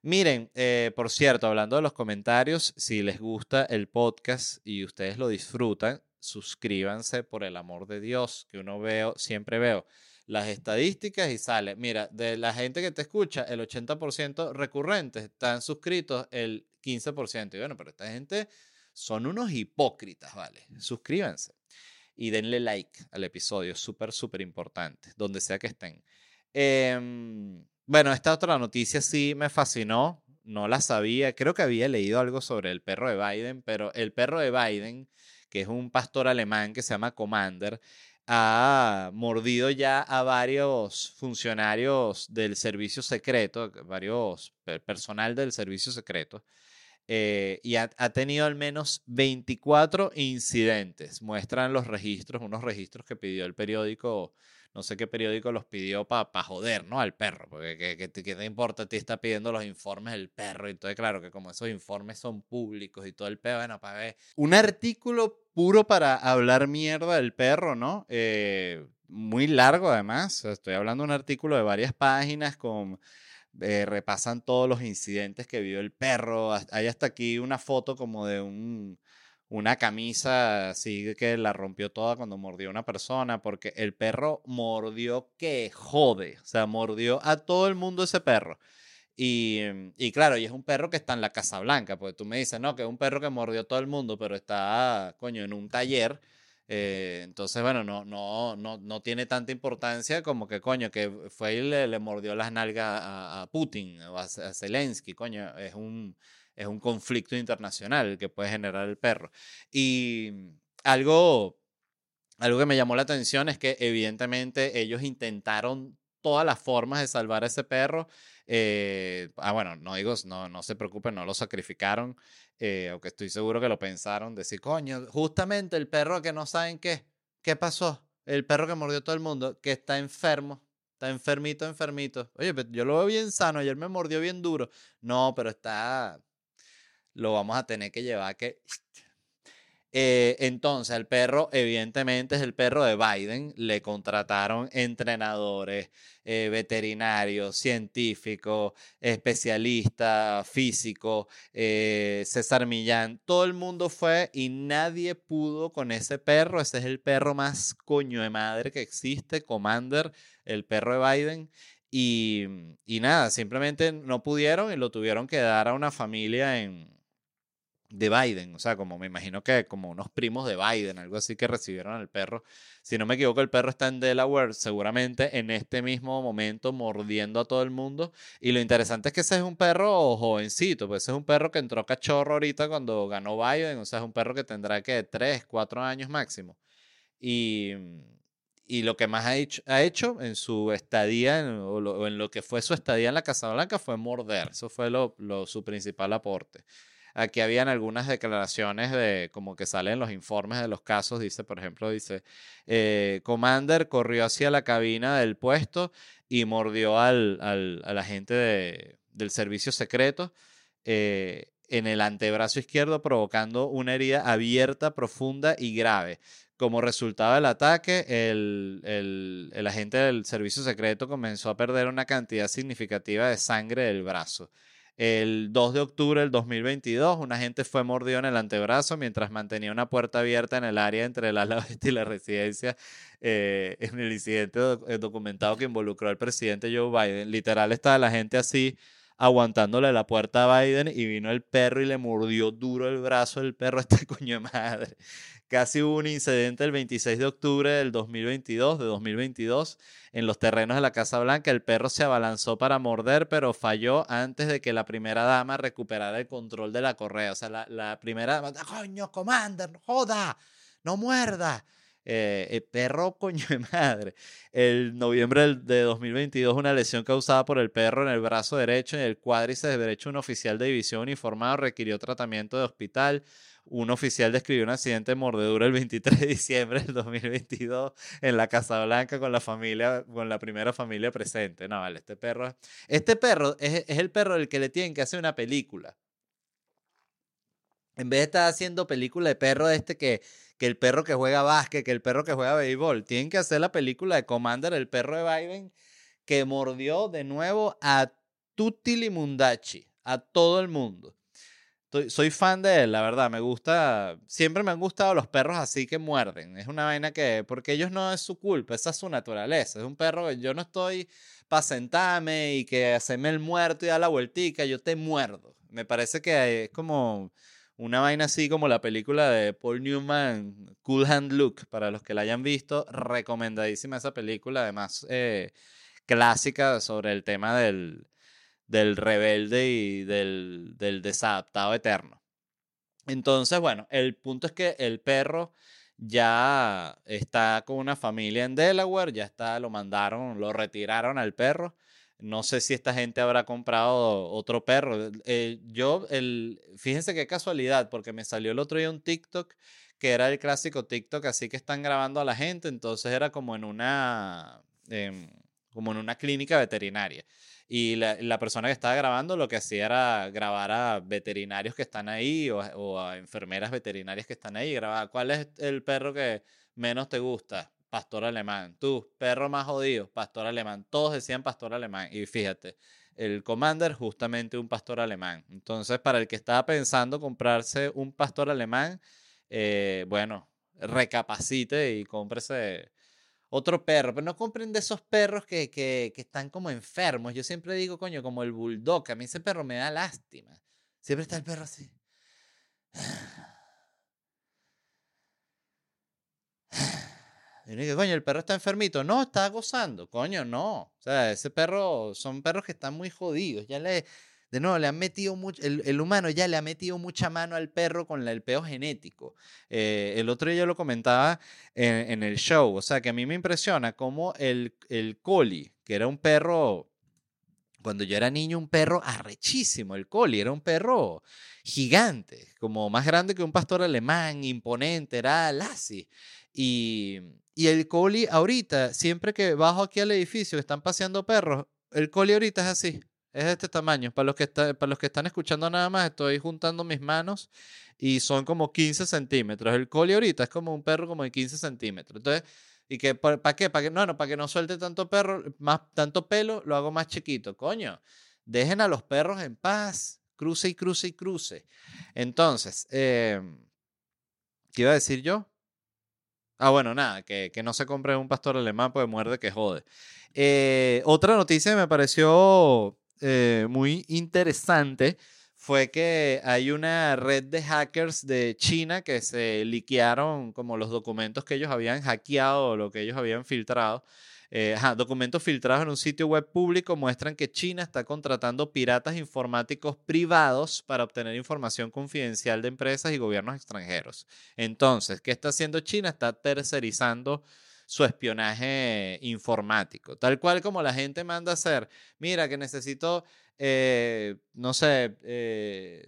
Miren, eh, por cierto, hablando de los comentarios, si les gusta el podcast y ustedes lo disfrutan, suscríbanse por el amor de Dios, que uno veo, siempre veo las estadísticas y sale, mira, de la gente que te escucha, el 80% recurrentes están suscritos el 15%. Y bueno, pero esta gente son unos hipócritas, ¿vale? Suscríbanse y denle like al episodio, súper, súper importante, donde sea que estén. Em, bueno, esta otra noticia sí me fascinó, no la sabía, creo que había leído algo sobre el perro de Biden, pero el perro de Biden, que es un pastor alemán que se llama Commander, ha mordido ya a varios funcionarios del servicio secreto, varios personal del servicio secreto, eh, y ha, ha, tenido al menos 24 incidentes. Muestran los registros, unos registros que pidió el periódico no sé qué periódico los pidió para pa joder, ¿no? Al perro, porque ¿qué, te importa? Te está pidiendo los informes del perro. Y entonces, claro, que como esos informes son públicos y todo el perro, bueno, para ver. Un artículo puro para hablar mierda del perro, ¿no? Eh, muy largo además. Estoy hablando de un artículo de varias páginas con... Eh, repasan todos los incidentes que vio el perro. Hay hasta aquí una foto como de un una camisa así que la rompió toda cuando mordió a una persona, porque el perro mordió que jode, o sea, mordió a todo el mundo ese perro. Y, y, claro, y es un perro que está en la Casa Blanca, porque tú me dices, no, que es un perro que mordió a todo el mundo, pero está, coño, en un taller. Eh, entonces, bueno, no, no, no, no tiene tanta importancia como que, coño, que fue y le, mordió las nalgas a, Putin o a, a Zelensky, coño, es un, es un conflicto internacional que puede generar el perro. Y algo, algo que me llamó la atención es que evidentemente ellos intentaron todas las formas de salvar a ese perro. Eh, ah, bueno, no digo, no, no se preocupen, no lo sacrificaron, eh, aunque estoy seguro que lo pensaron, decir, coño, justamente el perro que no saben qué, ¿qué pasó? El perro que mordió a todo el mundo, que está enfermo, está enfermito, enfermito. Oye, yo lo veo bien sano, ayer me mordió bien duro. No, pero está, lo vamos a tener que llevar que... Eh, entonces, el perro, evidentemente, es el perro de Biden. Le contrataron entrenadores, eh, veterinarios, científicos, especialistas, físicos, eh, César Millán. Todo el mundo fue y nadie pudo con ese perro. Ese es el perro más coño de madre que existe, Commander, el perro de Biden. Y, y nada, simplemente no pudieron y lo tuvieron que dar a una familia en, de Biden, o sea, como me imagino que como unos primos de Biden, algo así que recibieron al perro. Si no me equivoco, el perro está en Delaware, seguramente en este mismo momento mordiendo a todo el mundo. Y lo interesante es que ese es un perro jovencito, pues ese es un perro que entró cachorro ahorita cuando ganó Biden, o sea, es un perro que tendrá que 3, 4 años máximo. Y, y lo que más ha hecho, ha hecho en su estadía, o, en lo que fue su estadía en la Casa Blanca, fue morder. Eso fue lo, lo, su principal aporte. Aquí habían algunas declaraciones de como que salen los informes de los casos. Dice, por ejemplo, dice, eh, Commander corrió hacia la cabina del puesto y mordió al, al, de, del servicio secreto eh, en el antebrazo izquierdo, provocando una herida abierta, profunda y grave. Como resultado del ataque, el, el, el agente del servicio secreto comenzó a perder una cantidad significativa de sangre del brazo. El 2 de octubre del 2022, un agente fue mordido en el antebrazo mientras mantenía una puerta abierta en el área entre la ala y la residencia eh, en el incidente eh, documentado que involucró al presidente Joe Biden. Literal estaba la gente así aguantándole la puerta a Biden y vino el perro y le mordió duro el brazo del perro a este coño de madre. Casi hubo un incidente el 26 de octubre del 2022, de 2022, en los terrenos de la Casa Blanca. El perro se abalanzó para morder, pero falló antes de que la primera dama recuperara el control de la correa. O sea, la, la primera dama, coño, Commander, joda, no muerda. Eh, el perro, coño de madre. El noviembre de 2022, una lesión causada por el perro en el brazo derecho y en el cuádriceps derecho, un oficial de división uniformado requirió tratamiento de hospital. Un oficial describió un accidente de mordedura el 23 de diciembre del 2022 en la Casa Blanca con la familia, con la primera familia presente. No, vale, este perro, es- este perro es, es el perro del que le tienen que hacer una película. En vez de estar haciendo película de perro este que, que el perro que juega básquet, que el perro que juega béisbol, tienen que hacer la película de Commander, el perro de Biden, que mordió de nuevo a tutti mundachi, a todo el mundo. Estoy- soy fan de él, la verdad, me gusta, siempre me han gustado los perros así que muerden, es una vaina que, porque ellos no es su culpa, esa es su naturaleza, es un perro que yo no estoy para sentarme y que hacerme el muerto y dar la vueltica, yo te muerdo. Me parece que es como una vaina así como la película de Paul Newman, Cool Hand Luke, para los que la hayan visto, recomendadísima esa película, además eh, clásica sobre el tema del, del rebelde y del, del desadaptado eterno. Entonces, bueno, el punto es que el perro ya está con una familia en Delaware, ya está, lo mandaron, lo retiraron al perro. No sé si esta gente habrá comprado otro perro. Eh, yo, el, fíjense qué casualidad, porque me salió el otro día un TikTok que era el clásico TikTok, así que están grabando a la gente, entonces era como en una, em, como en una clínica veterinaria. Y la, persona que estaba grabando lo que hacía era grabar a veterinarios que están ahí o, a- o a enfermeras veterinarias que están ahí. Grababa, ¿cuál es el perro que menos te gusta? Pastor alemán. Tú, perro más jodido, pastor alemán. Todos decían pastor alemán. Y fíjate, el Commander justamente un pastor alemán. Entonces, para el que estaba pensando comprarse un pastor alemán, eh, bueno, recapacite y cómprese otro perro, pero no compren de esos perros que, que, que están como enfermos. Yo siempre digo, coño, como el bulldog, a mí ese perro me da lástima. Siempre está el perro así. Y uno coño, el perro está enfermito. No, está gozando. Coño, no. O sea, ese perro, son perros que están muy jodidos. Ya le, de nuevo, le han metido mucho, el, humano ya le ha metido mucha mano al perro con el peo genético. Eh, el otro día yo lo comentaba en, el show. O sea, que a mí me impresiona cómo el, el collie, que era un perro, cuando yo era niño, un perro arrechísimo. El collie era un perro gigante, como más grande que un pastor alemán, imponente, era Lassie. Y, y el collie ahorita, siempre que bajo aquí al edificio, están paseando perros, el collie ahorita es así. Es de este tamaño. Para los, que está- para los que están escuchando nada más, estoy juntando mis manos y son como 15 centímetros. El collie ahorita es como un perro como de 15 centímetros. Entonces, ¿y que para qué? ¿Para que no, no, para que no suelte tanto perro, más tanto pelo, lo hago más chiquito. Coño, dejen a los perros en paz. Cruce y cruce y cruce. Entonces, eh, ¿qué iba a decir yo? Ah, bueno, nada, que, que no se compre un pastor alemán porque muerde que jode. Eh, otra noticia que me pareció eh, muy interesante fue que hay una red de hackers de China que se liquearon como los documentos que ellos habían hackeado o lo que ellos habían filtrado. Eh, documentos filtrados en un sitio web público muestran que China está contratando piratas informáticos privados para obtener información confidencial de empresas y gobiernos extranjeros. Entonces, ¿qué está haciendo China? Está tercerizando su espionaje informático. Tal cual como la gente manda a hacer, mira que necesito, eh, no sé, eh,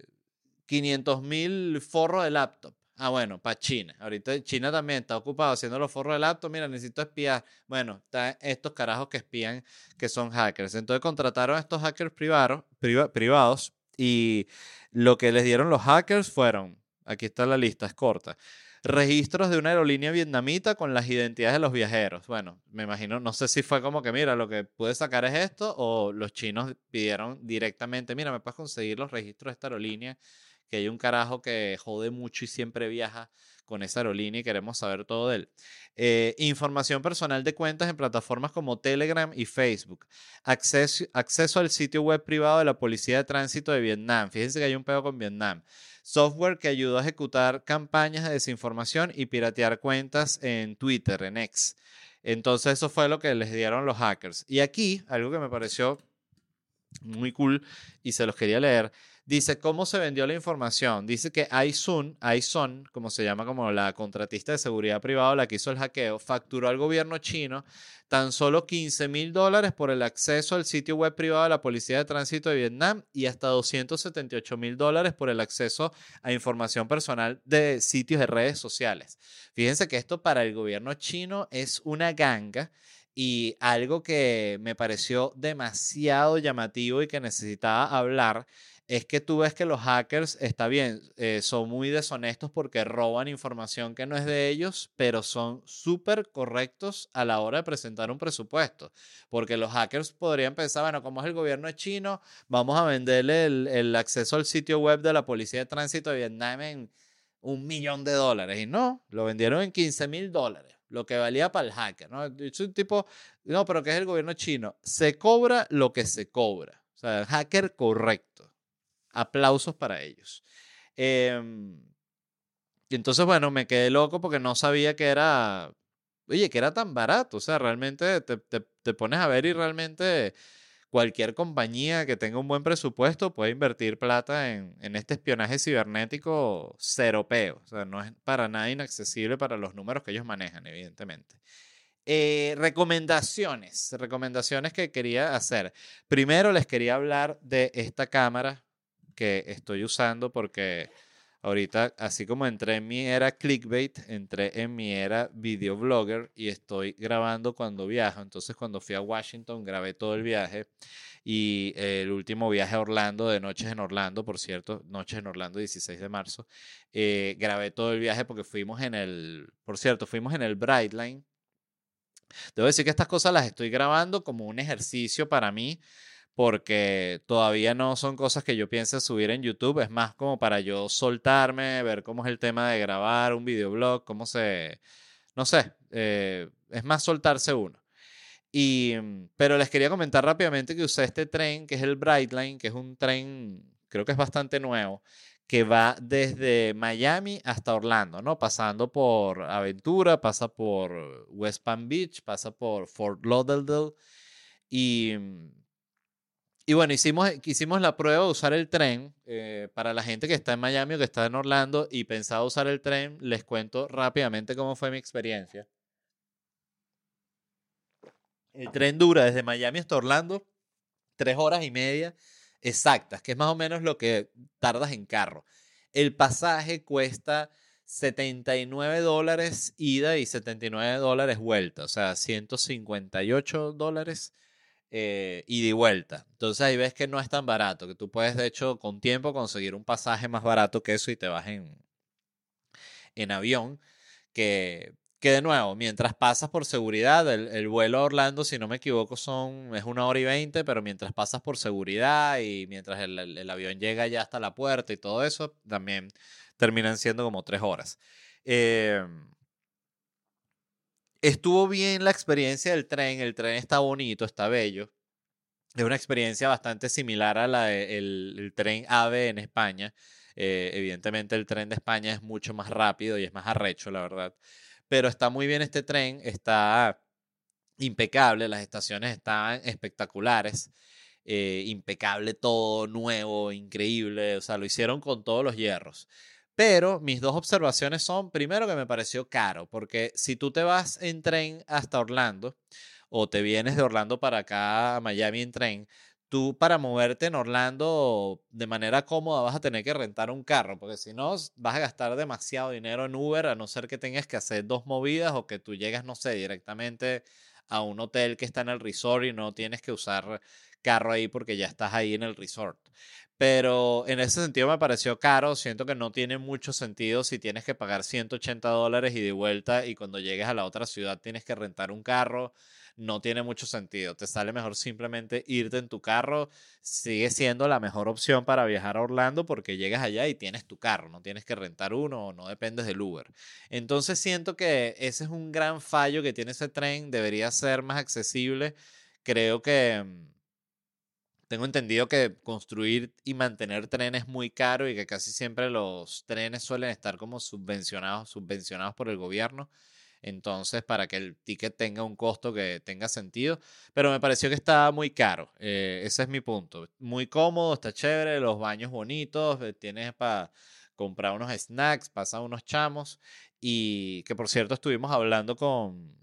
500 mil forros de laptop. Ah, bueno, para China. Ahorita China también está ocupado haciendo los forros de laptop. Mira, necesito espiar. Bueno, están estos carajos que espían que son hackers. Entonces contrataron a estos hackers privados, priva- privados y lo que les dieron los hackers fueron, aquí está la lista, es corta registros de una aerolínea vietnamita con las identidades de los viajeros. Bueno, me imagino, no sé si fue como que, mira, lo que pude sacar es esto, o los chinos pidieron directamente, mira, me puedes conseguir los registros de esta aerolínea, que hay un carajo que jode mucho y siempre viaja con esa aerolínea y queremos saber todo de él. Eh, información personal de cuentas en plataformas como Telegram y Facebook. Acceso, acceso al sitio web privado de la Policía de Tránsito de Vietnam. Fíjense que hay un pedo con Vietnam software que ayudó a ejecutar campañas de desinformación y piratear cuentas en Twitter, en X. Entonces eso fue lo que les dieron los hackers. Y aquí, algo que me pareció muy cool y se los quería leer. Dice, ¿cómo se vendió la información? Dice que Aison, como se llama como la contratista de seguridad privada, la que hizo el hackeo, facturó al gobierno chino tan solo 15 mil dólares por el acceso al sitio web privado de la Policía de Tránsito de Vietnam y hasta 278 mil dólares por el acceso a información personal de sitios de redes sociales. Fíjense que esto para el gobierno chino es una ganga y algo que me pareció demasiado llamativo y que necesitaba hablar es que tú ves que los hackers, está bien, eh, son muy deshonestos porque roban información que no es de ellos, pero son súper correctos a la hora de presentar un presupuesto. Porque los hackers podrían pensar, bueno, como es el gobierno chino, vamos a venderle el, el acceso al sitio web de la Policía de Tránsito de Vietnam en un millón de dólares. Y no, lo vendieron en 15 mil dólares lo que valía para el hacker, ¿no? Es un tipo, no, pero que es el gobierno chino. Se cobra lo que se cobra. O sea, hacker correcto. Aplausos para ellos. Em, y entonces, bueno, me quedé loco porque no sabía que era, oye, que era tan barato. O sea, realmente te, te, te pones a ver y realmente cualquier compañía que tenga un buen presupuesto puede invertir plata en, en este espionaje cibernético cero peo. O sea, no es para nada inaccesible para los números que ellos manejan, evidentemente. Eh, recomendaciones, recomendaciones que quería hacer. Primero les quería hablar de esta cámara que estoy usando porque ahorita, así como entré en mi era clickbait, entré en mi era videoblogger y estoy grabando cuando viajo. Entonces, cuando fui a Washington, grabé todo el viaje. Y el último viaje a Orlando, de Noches en Orlando, por cierto, Noches en Orlando, 16 de marzo, eh, grabé todo el viaje porque fuimos en el, por cierto, fuimos en el Brightline. Debo decir que estas cosas las estoy grabando como un ejercicio para mí porque todavía no son cosas que yo piense subir en YouTube, es más como para yo soltarme, ver cómo es el tema de grabar un videoblog, cómo se, no sé, eh, es más soltarse uno. Y, mm, pero les quería comentar rápidamente que usé este tren, que es el Brightline, que es un tren, creo que es bastante nuevo, que va desde Miami hasta Orlando, ¿no? Pasando por Aventura, pasa por West Palm Beach, pasa por Fort Lauderdale y mm, y bueno, hicimos, hicimos la prueba de usar el tren. Eh, para la gente que está en Miami o que está en Orlando y pensaba usar el tren, les cuento rápidamente cómo fue mi experiencia. El tren dura desde Miami hasta Orlando tres horas y media exactas, que es más o menos lo que tardas en carro. El pasaje cuesta 79 dólares ida y 79 dólares vuelta, o sea, 158 dólares eh, ida vuelta. Entonces ahí ves que no es tan barato, que tú puedes de hecho con tiempo conseguir un pasaje más barato que eso y te vas en, en avión, que, que de nuevo, mientras pasas por seguridad, el, vuelo a Orlando, si no me equivoco, son, es una hora y veinte, pero mientras pasas por seguridad y mientras el, el, avión llega ya hasta la puerta y todo eso, también terminan siendo como tres horas. Eh, Estuvo bien la experiencia del tren, el tren está bonito, está bello. Es una experiencia bastante similar a la del tren AVE en España. Eh, evidentemente el tren de España es mucho más rápido y es más arrecho, la verdad. Pero está muy bien este tren, está impecable, las estaciones están espectaculares. Eh, impecable todo, nuevo, increíble, o sea, lo hicieron con todos los hierros. Pero mis dos observaciones son, primero que me pareció caro, porque si tú te vas en tren hasta Orlando o te vienes de Orlando para acá a Miami en tren, tú para moverte en Orlando de manera cómoda vas a tener que rentar un carro, porque si no vas a gastar demasiado dinero en Uber, a no ser que tengas que hacer dos movidas o que tú llegas, no sé, directamente a un hotel que está en el resort y no tienes que usar carro ahí porque ya estás ahí en el resort. Pero en ese sentido me pareció caro. Siento que no tiene mucho sentido si tienes que pagar 180 dólares y de vuelta y cuando llegues a la otra ciudad tienes que rentar un carro. No tiene mucho sentido. Te sale mejor simplemente irte en tu carro. Sigue siendo la mejor opción para viajar a Orlando porque llegas allá y tienes tu carro. No tienes que rentar uno o no dependes del Uber. Entonces siento que ese es un gran fallo que tiene ese tren. Debería ser más accesible. Creo que mm, tengo entendido que construir y mantener trenes es muy caro y que casi siempre los trenes suelen estar como subvencionados, subvencionados por el gobierno. Entonces, para que el ticket tenga un costo que tenga sentido. Pero me pareció que estaba muy caro. Eh, ese es mi punto. Muy cómodo, está chévere, los baños bonitos, eh, tienes para comprar unos snacks, pasan unos chamos. Y que por cierto estuvimos hablando con,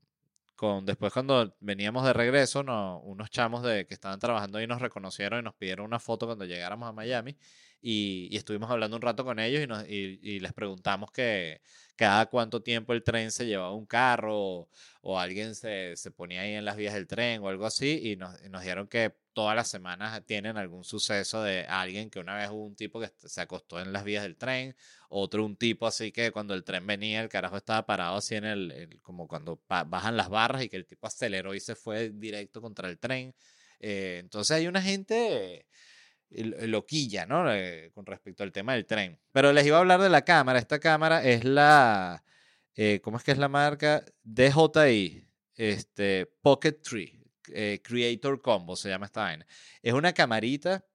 con después cuando veníamos de regreso, no, unos chamos de, que estaban trabajando ahí nos reconocieron y nos pidieron una foto cuando llegáramos a Miami. Y, estuvimos hablando un rato con ellos y, les preguntamos que cada cuánto tiempo el tren se llevaba un carro o, alguien se, se, ponía ahí en las vías del tren o algo así y nos, dieron que todas las semanas tienen algún suceso de alguien que una vez hubo un tipo que se acostó en las vías del tren, otro un tipo así que cuando el tren venía el carajo estaba parado así en el, como cuando bajan las barras y que el tipo aceleró y se fue directo contra el tren. Eh, entonces hay una gente loquilla, ¿no? Eh, con respecto al tema del tren. Pero les iba a hablar de la cámara. Esta cámara es la, eh, ¿cómo es que es la marca? DJI, este, Pocket 3, eh, Creator Combo se llama esta vaina. Es una camarita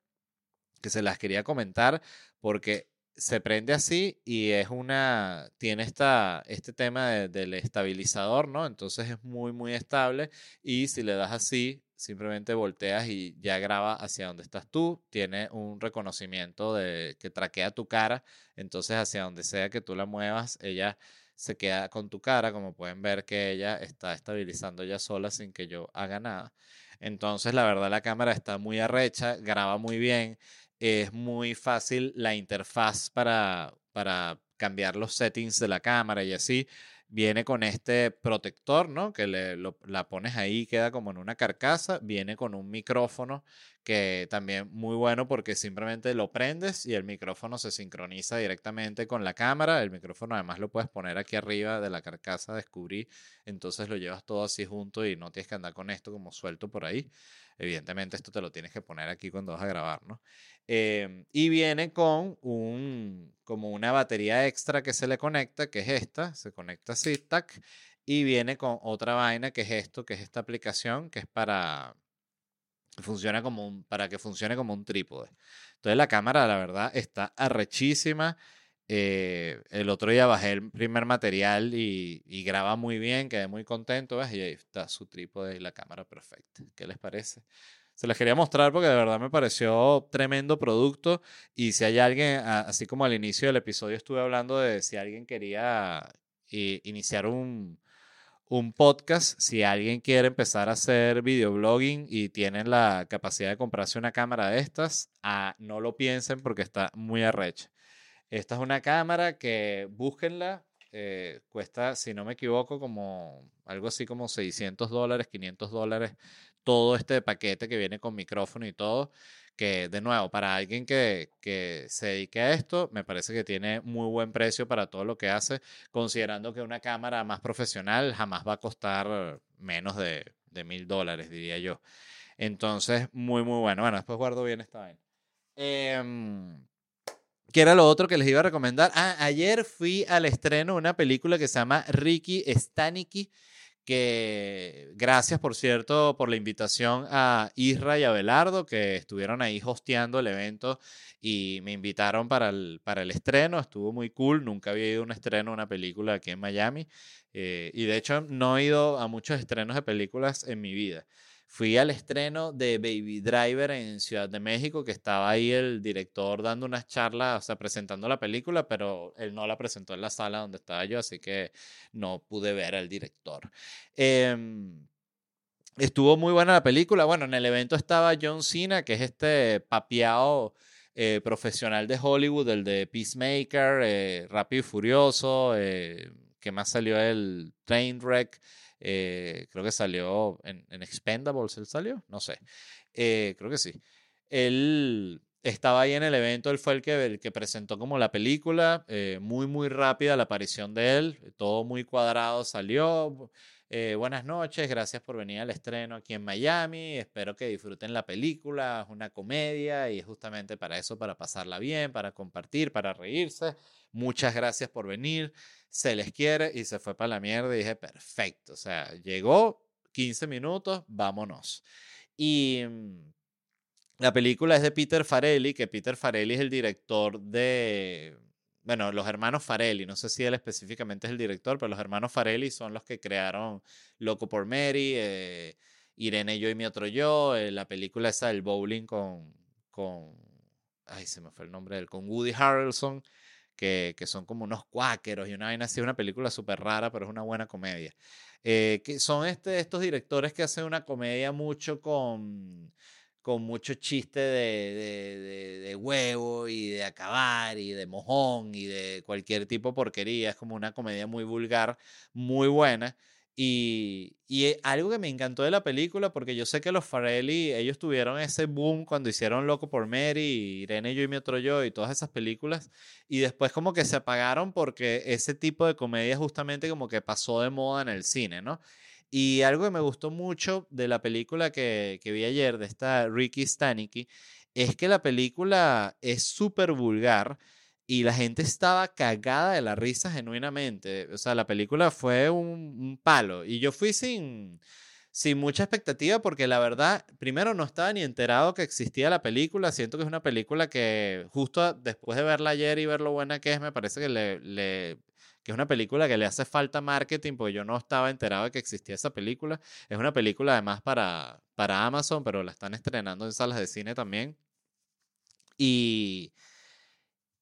que se las quería comentar porque se prende así y es una, tiene esta, este tema del estabilizador, ¿no? Entonces es muy, muy estable y si le das así, simplemente volteas y ya graba hacia donde estás tú, tiene un reconocimiento de que traquea tu cara, entonces hacia donde sea que tú la muevas, ella se queda con tu cara, como pueden ver que ella está estabilizando ya sola sin que yo haga nada. Entonces, la verdad, la cámara está muy arrecha, graba muy bien, es muy fácil la interfaz para, para cambiar los settings de la cámara y así viene con este protector, ¿no? Que le, la pones ahí, queda como en una carcasa, viene con un micrófono que también muy bueno porque simplemente lo prendes y el micrófono se sincroniza directamente con la cámara, el micrófono además lo puedes poner aquí arriba de la carcasa, descubrí, entonces lo llevas todo así junto y no tienes que andar con esto como suelto por ahí. Evidentemente esto te lo tienes que poner aquí cuando vas a grabar, ¿no? Em, y viene con un, como una batería extra que se le conecta, que es esta, se conecta así, tac, y viene con otra vaina que es esto, que es esta aplicación, que es para, funciona como un, para que funcione como un trípode. Entonces la cámara, la verdad, está arrechísima. Eh, el otro día bajé el primer material y, graba muy bien, quedé muy contento, ¿ves? Y ahí está su trípode y la cámara perfecta. ¿Qué les parece? Se les quería mostrar porque de verdad me pareció tremendo producto y si hay alguien, así como al inicio del episodio estuve hablando de si alguien quería iniciar un, un podcast, si alguien quiere empezar a hacer videoblogging y tienen la capacidad de comprarse una cámara de estas, ah, no lo piensen porque está muy arrecha. Esta es una cámara que búsquenla, eh, cuesta, si no me equivoco, como algo así como 600 dólares, 500 dólares, todo este paquete que viene con micrófono y todo, que de nuevo, para alguien que, se dedique a esto, me parece que tiene muy buen precio para todo lo que hace, considerando que una cámara más profesional jamás va a costar menos de mil dólares, diría yo. Entonces, muy, muy bueno. Bueno, después guardo bien esta vaina. Eh, ¿Qué era lo otro que les iba a recomendar? Ah, ayer fui al estreno de una película que se llama Ricky Stanicki, que gracias, por cierto, por la invitación a Isra y a Belardo, que estuvieron ahí hosteando el evento y me invitaron para el, para el estreno. Estuvo muy cool, nunca había ido a un estreno una película aquí en Miami. Eh, y de hecho no he ido a muchos estrenos de películas en mi vida. Fui al estreno de Baby Driver en Ciudad de México, que estaba ahí el director dando unas charlas, o sea, presentando la película, pero él no la presentó en la sala donde estaba yo, así que no pude ver al director. Em, estuvo muy buena la película. Bueno, en el evento estaba John Cena, que es este papiado eh, profesional de Hollywood, el de Peacemaker, eh, Rápido y Furioso, eh, que más salió el Trainwreck. Eh, creo que salió en, en, Expendables, ¿él salió? No sé. Eh, creo que sí. Él estaba ahí en el evento, él fue el que, el que presentó como la película, eh, muy, muy rápida la aparición de él, todo muy cuadrado salió. buenas noches, gracias por venir al estreno aquí en Miami, espero que disfruten la película, es una comedia y es justamente para eso, para pasarla bien, para compartir, para reírse. Muchas gracias por venir se les quiere y se fue para la mierda y dije, perfecto, o sea, llegó 15 minutos, vámonos. Y mm, la película es de Peter Farelli, que Peter Farelli es el director de, bueno, los hermanos Farelli, no sé si él específicamente es el director, pero los hermanos Farelli son los que crearon Loco por Mary, eh, Irene, yo y mi otro yo, eh, la película esa del bowling con, con, ay, se me fue el nombre de él, con Woody Harrelson, que, que son como unos cuáqueros y una vaina así, una película súper rara, pero es una buena comedia. Eh, que son este, estos directores que hacen una comedia mucho con, con mucho chiste de, de, de, de huevo y de acabar y de mojón y de cualquier tipo de porquería. Es como una comedia muy vulgar, muy buena. Y, y eh, algo que me encantó de la película, porque yo sé que los Farelli, ellos tuvieron ese boom cuando hicieron Loco por Mary, Irene, yo y mi otro yo, y todas esas películas, y después como que se apagaron porque ese tipo de comedia justamente como que pasó de moda en el cine, ¿no? Y algo que me gustó mucho de la película que, que vi ayer, de esta Ricky Stanicky, es que la película es súper vulgar y la gente estaba cagada de la risa genuinamente. O sea, la película fue un, palo. Y yo fui sin, sin mucha expectativa porque la verdad, primero no estaba ni enterado que existía la película. Siento que es una película que justo después de verla ayer y ver lo buena que es, me parece que, le, le, que es una película que le hace falta marketing porque yo no estaba enterado de que existía esa película. Es una película además para, para Amazon, pero la están estrenando en salas de cine también. Y...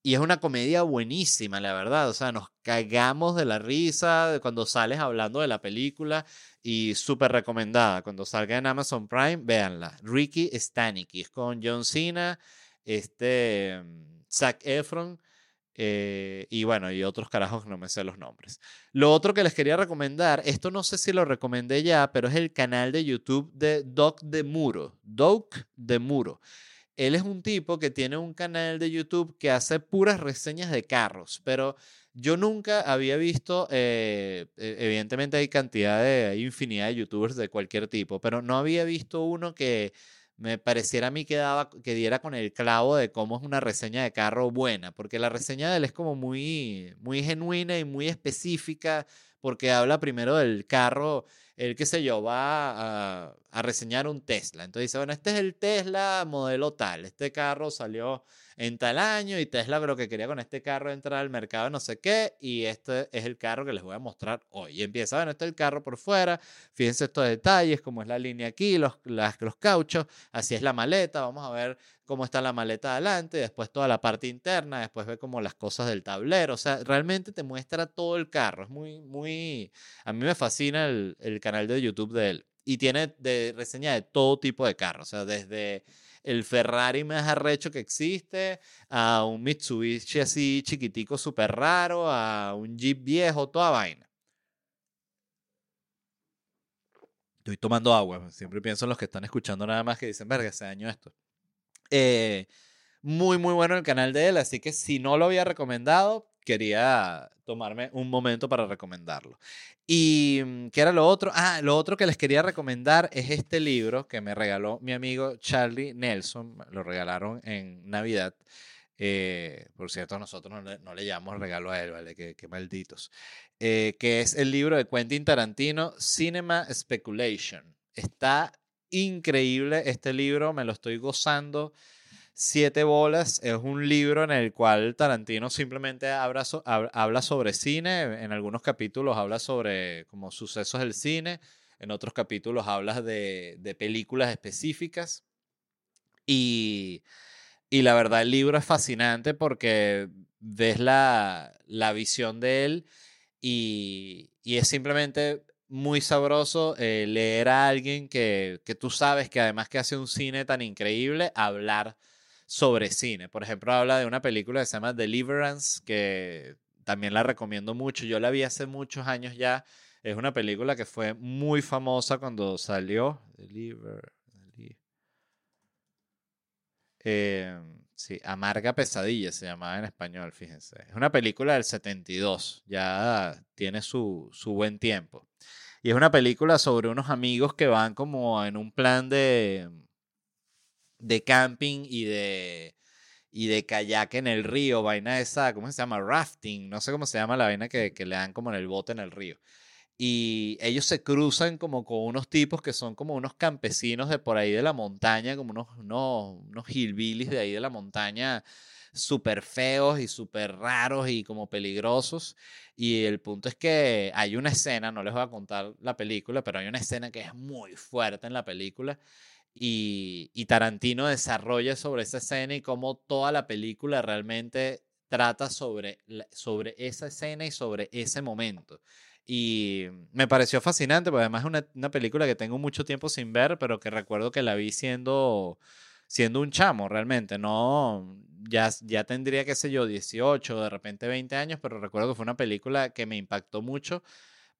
Y es una comedia buenísima, la verdad. O sea, nos cagamos de la risa cuando sales hablando de la película y súper recomendada. Cuando salga en Amazon Prime, véanla. Ricky Stanicky, es con John Cena, este, Zac Efron eh, y bueno, y otros carajos no me sé los nombres. Lo otro que les quería recomendar, esto no sé si lo recomendé ya, pero es el canal de YouTube de Doc de Muro. Doc de Muro. Él es un tipo que tiene un canal de YouTube que hace puras reseñas de carros, pero yo nunca había visto, eh, evidentemente hay cantidad de, hay infinidad de youtubers de cualquier tipo, pero no había visto uno que me pareciera a mí que, daba, que diera con el clavo de cómo es una reseña de carro buena, porque la reseña de él es como muy, muy genuina y muy específica, porque habla primero del carro él, qué sé yo, va a, a, reseñar un Tesla. Entonces dice, bueno, este es el Tesla modelo tal. Este carro salió en tal año y Tesla lo que quería con este carro entrar al mercado no sé qué y este es el carro que les voy a mostrar hoy. Y empieza, bueno, este es el carro por fuera, fíjense estos detalles, cómo es la línea aquí, los, las, los cauchos, así es la maleta, vamos a ver cómo está la maleta adelante, después toda la parte interna, después ve como las cosas del tablero, o sea, realmente te muestra todo el carro, es muy, muy, a mí me fascina el, el canal de YouTube de él y tiene de reseña de todo tipo de carros, o sea, desde el Ferrari más arrecho que existe, a un Mitsubishi así chiquitico súper raro, a un Jeep viejo, toda vaina. Estoy tomando agua, siempre pienso en los que están escuchando nada más que dicen, verga, ese año esto. Eh, muy, muy bueno el canal de él, así que si no lo había recomendado, quería tomarme un momento para recomendarlo. ¿Y mm, qué era lo otro? Ah, lo otro que les quería recomendar es este libro que me regaló mi amigo Charlie Nelson. Lo regalaron en Navidad. Eh, por cierto, nosotros no le, no le, llamamos regalo a él, ¿vale? Qué, qué malditos. Eh, que es el libro de Quentin Tarantino, Cinema Speculation. Está increíble este libro, me lo estoy gozando. Siete Bolas es un libro en el cual Tarantino simplemente habla, so, habla sobre cine, en algunos capítulos habla sobre como sucesos del cine, en otros capítulos habla de, de películas específicas. Y, y, la verdad el libro es fascinante porque ves la, la visión de él y, y es simplemente muy sabroso eh, leer a alguien que, que tú sabes que además que hace un cine tan increíble, hablar sobre cine. Por ejemplo, habla de una película que se llama Deliverance, que también la recomiendo mucho. Yo la vi hace muchos años ya. Es una película que fue muy famosa cuando salió. Deliver. Eh, sí, Amarga Pesadilla se llamaba en español, fíjense. Es una película del 72, ya tiene su, su buen tiempo. Y es una película sobre unos amigos que van como en un plan de, de camping y de, y de kayak en el río, vaina esa, ¿cómo se llama? Rafting, no sé cómo se llama la vaina que, que le dan como en el bote en el río. y ellos se cruzan como con unos tipos que son como unos campesinos de por ahí de la montaña, como unos, unos, unos hillbillies de ahí de la montaña, súper feos y súper raros y como peligrosos. Y el punto es que hay una escena, no les voy a contar la película, pero hay una escena que es muy fuerte en la película. Y, Tarantino desarrolla sobre esa escena y cómo toda la película realmente trata sobre, sobre esa escena y sobre ese momento. Y me pareció fascinante, porque además es una, una, película que tengo mucho tiempo sin ver, pero que recuerdo que la vi siendo, siendo un chamo realmente. No, ya, ya tendría, qué sé yo, 18, de repente 20 años, pero recuerdo que fue una película que me impactó mucho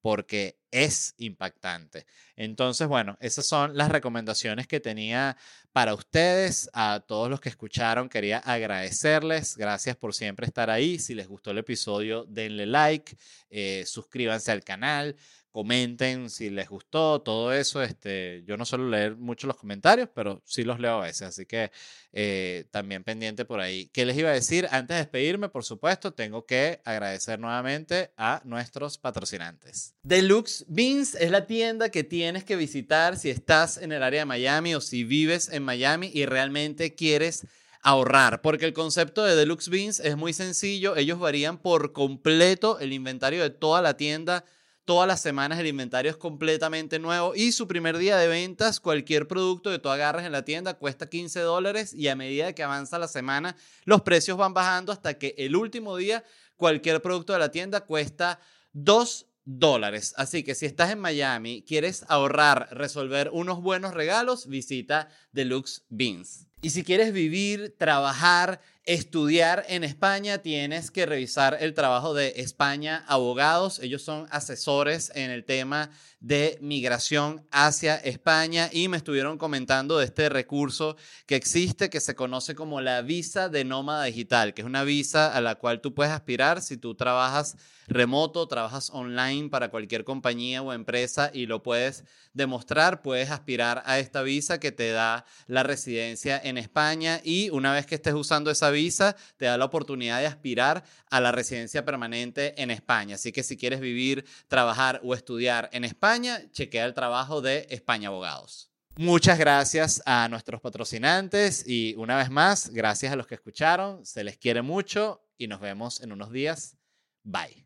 porque es impactante. Entonces, bueno, esas son las recomendaciones que tenía para ustedes. A todos los que escucharon, quería agradecerles. Gracias por siempre estar ahí. Si les gustó el episodio, denle like, eh, suscríbanse al canal comenten si les gustó, todo eso. Este, yo no suelo leer mucho los comentarios, pero sí los leo a veces, así que eh, también pendiente por ahí. ¿Qué les iba a decir? Antes de despedirme, por supuesto, tengo que agradecer nuevamente a nuestros patrocinantes. Deluxe Beans es la tienda que tienes que visitar si estás en el área de Miami o si vives en Miami y realmente quieres ahorrar, porque el concepto de Deluxe Beans es muy sencillo, ellos varían por completo el inventario de toda la tienda Todas las semanas el inventario es completamente nuevo y su primer día de ventas, cualquier producto que tú agarres en la tienda cuesta 15 dólares y a medida que avanza la semana, los precios van bajando hasta que el último día cualquier producto de la tienda cuesta 2 dólares. Así que si estás en Miami, quieres ahorrar, resolver unos buenos regalos, visita Deluxe Beans. Y si quieres vivir, trabajar, estudiar en España, tienes que revisar el trabajo de España Abogados. Ellos son asesores en el tema de migración hacia España y me estuvieron comentando de este recurso que existe que se conoce como la visa de nómada digital, que es una visa a la cual tú puedes aspirar si tú trabajas remoto, trabajas online para cualquier compañía o empresa y lo puedes demostrar, puedes aspirar a esta visa que te da la residencia en España y una vez que estés usando esa visa, te da la oportunidad de aspirar a la residencia permanente en España. Así que si quieres vivir, trabajar o estudiar en España, chequea el trabajo de España Abogados. Muchas gracias a nuestros patrocinantes y una vez más, gracias a los que escucharon. Se les quiere mucho y nos vemos en unos días. Bye.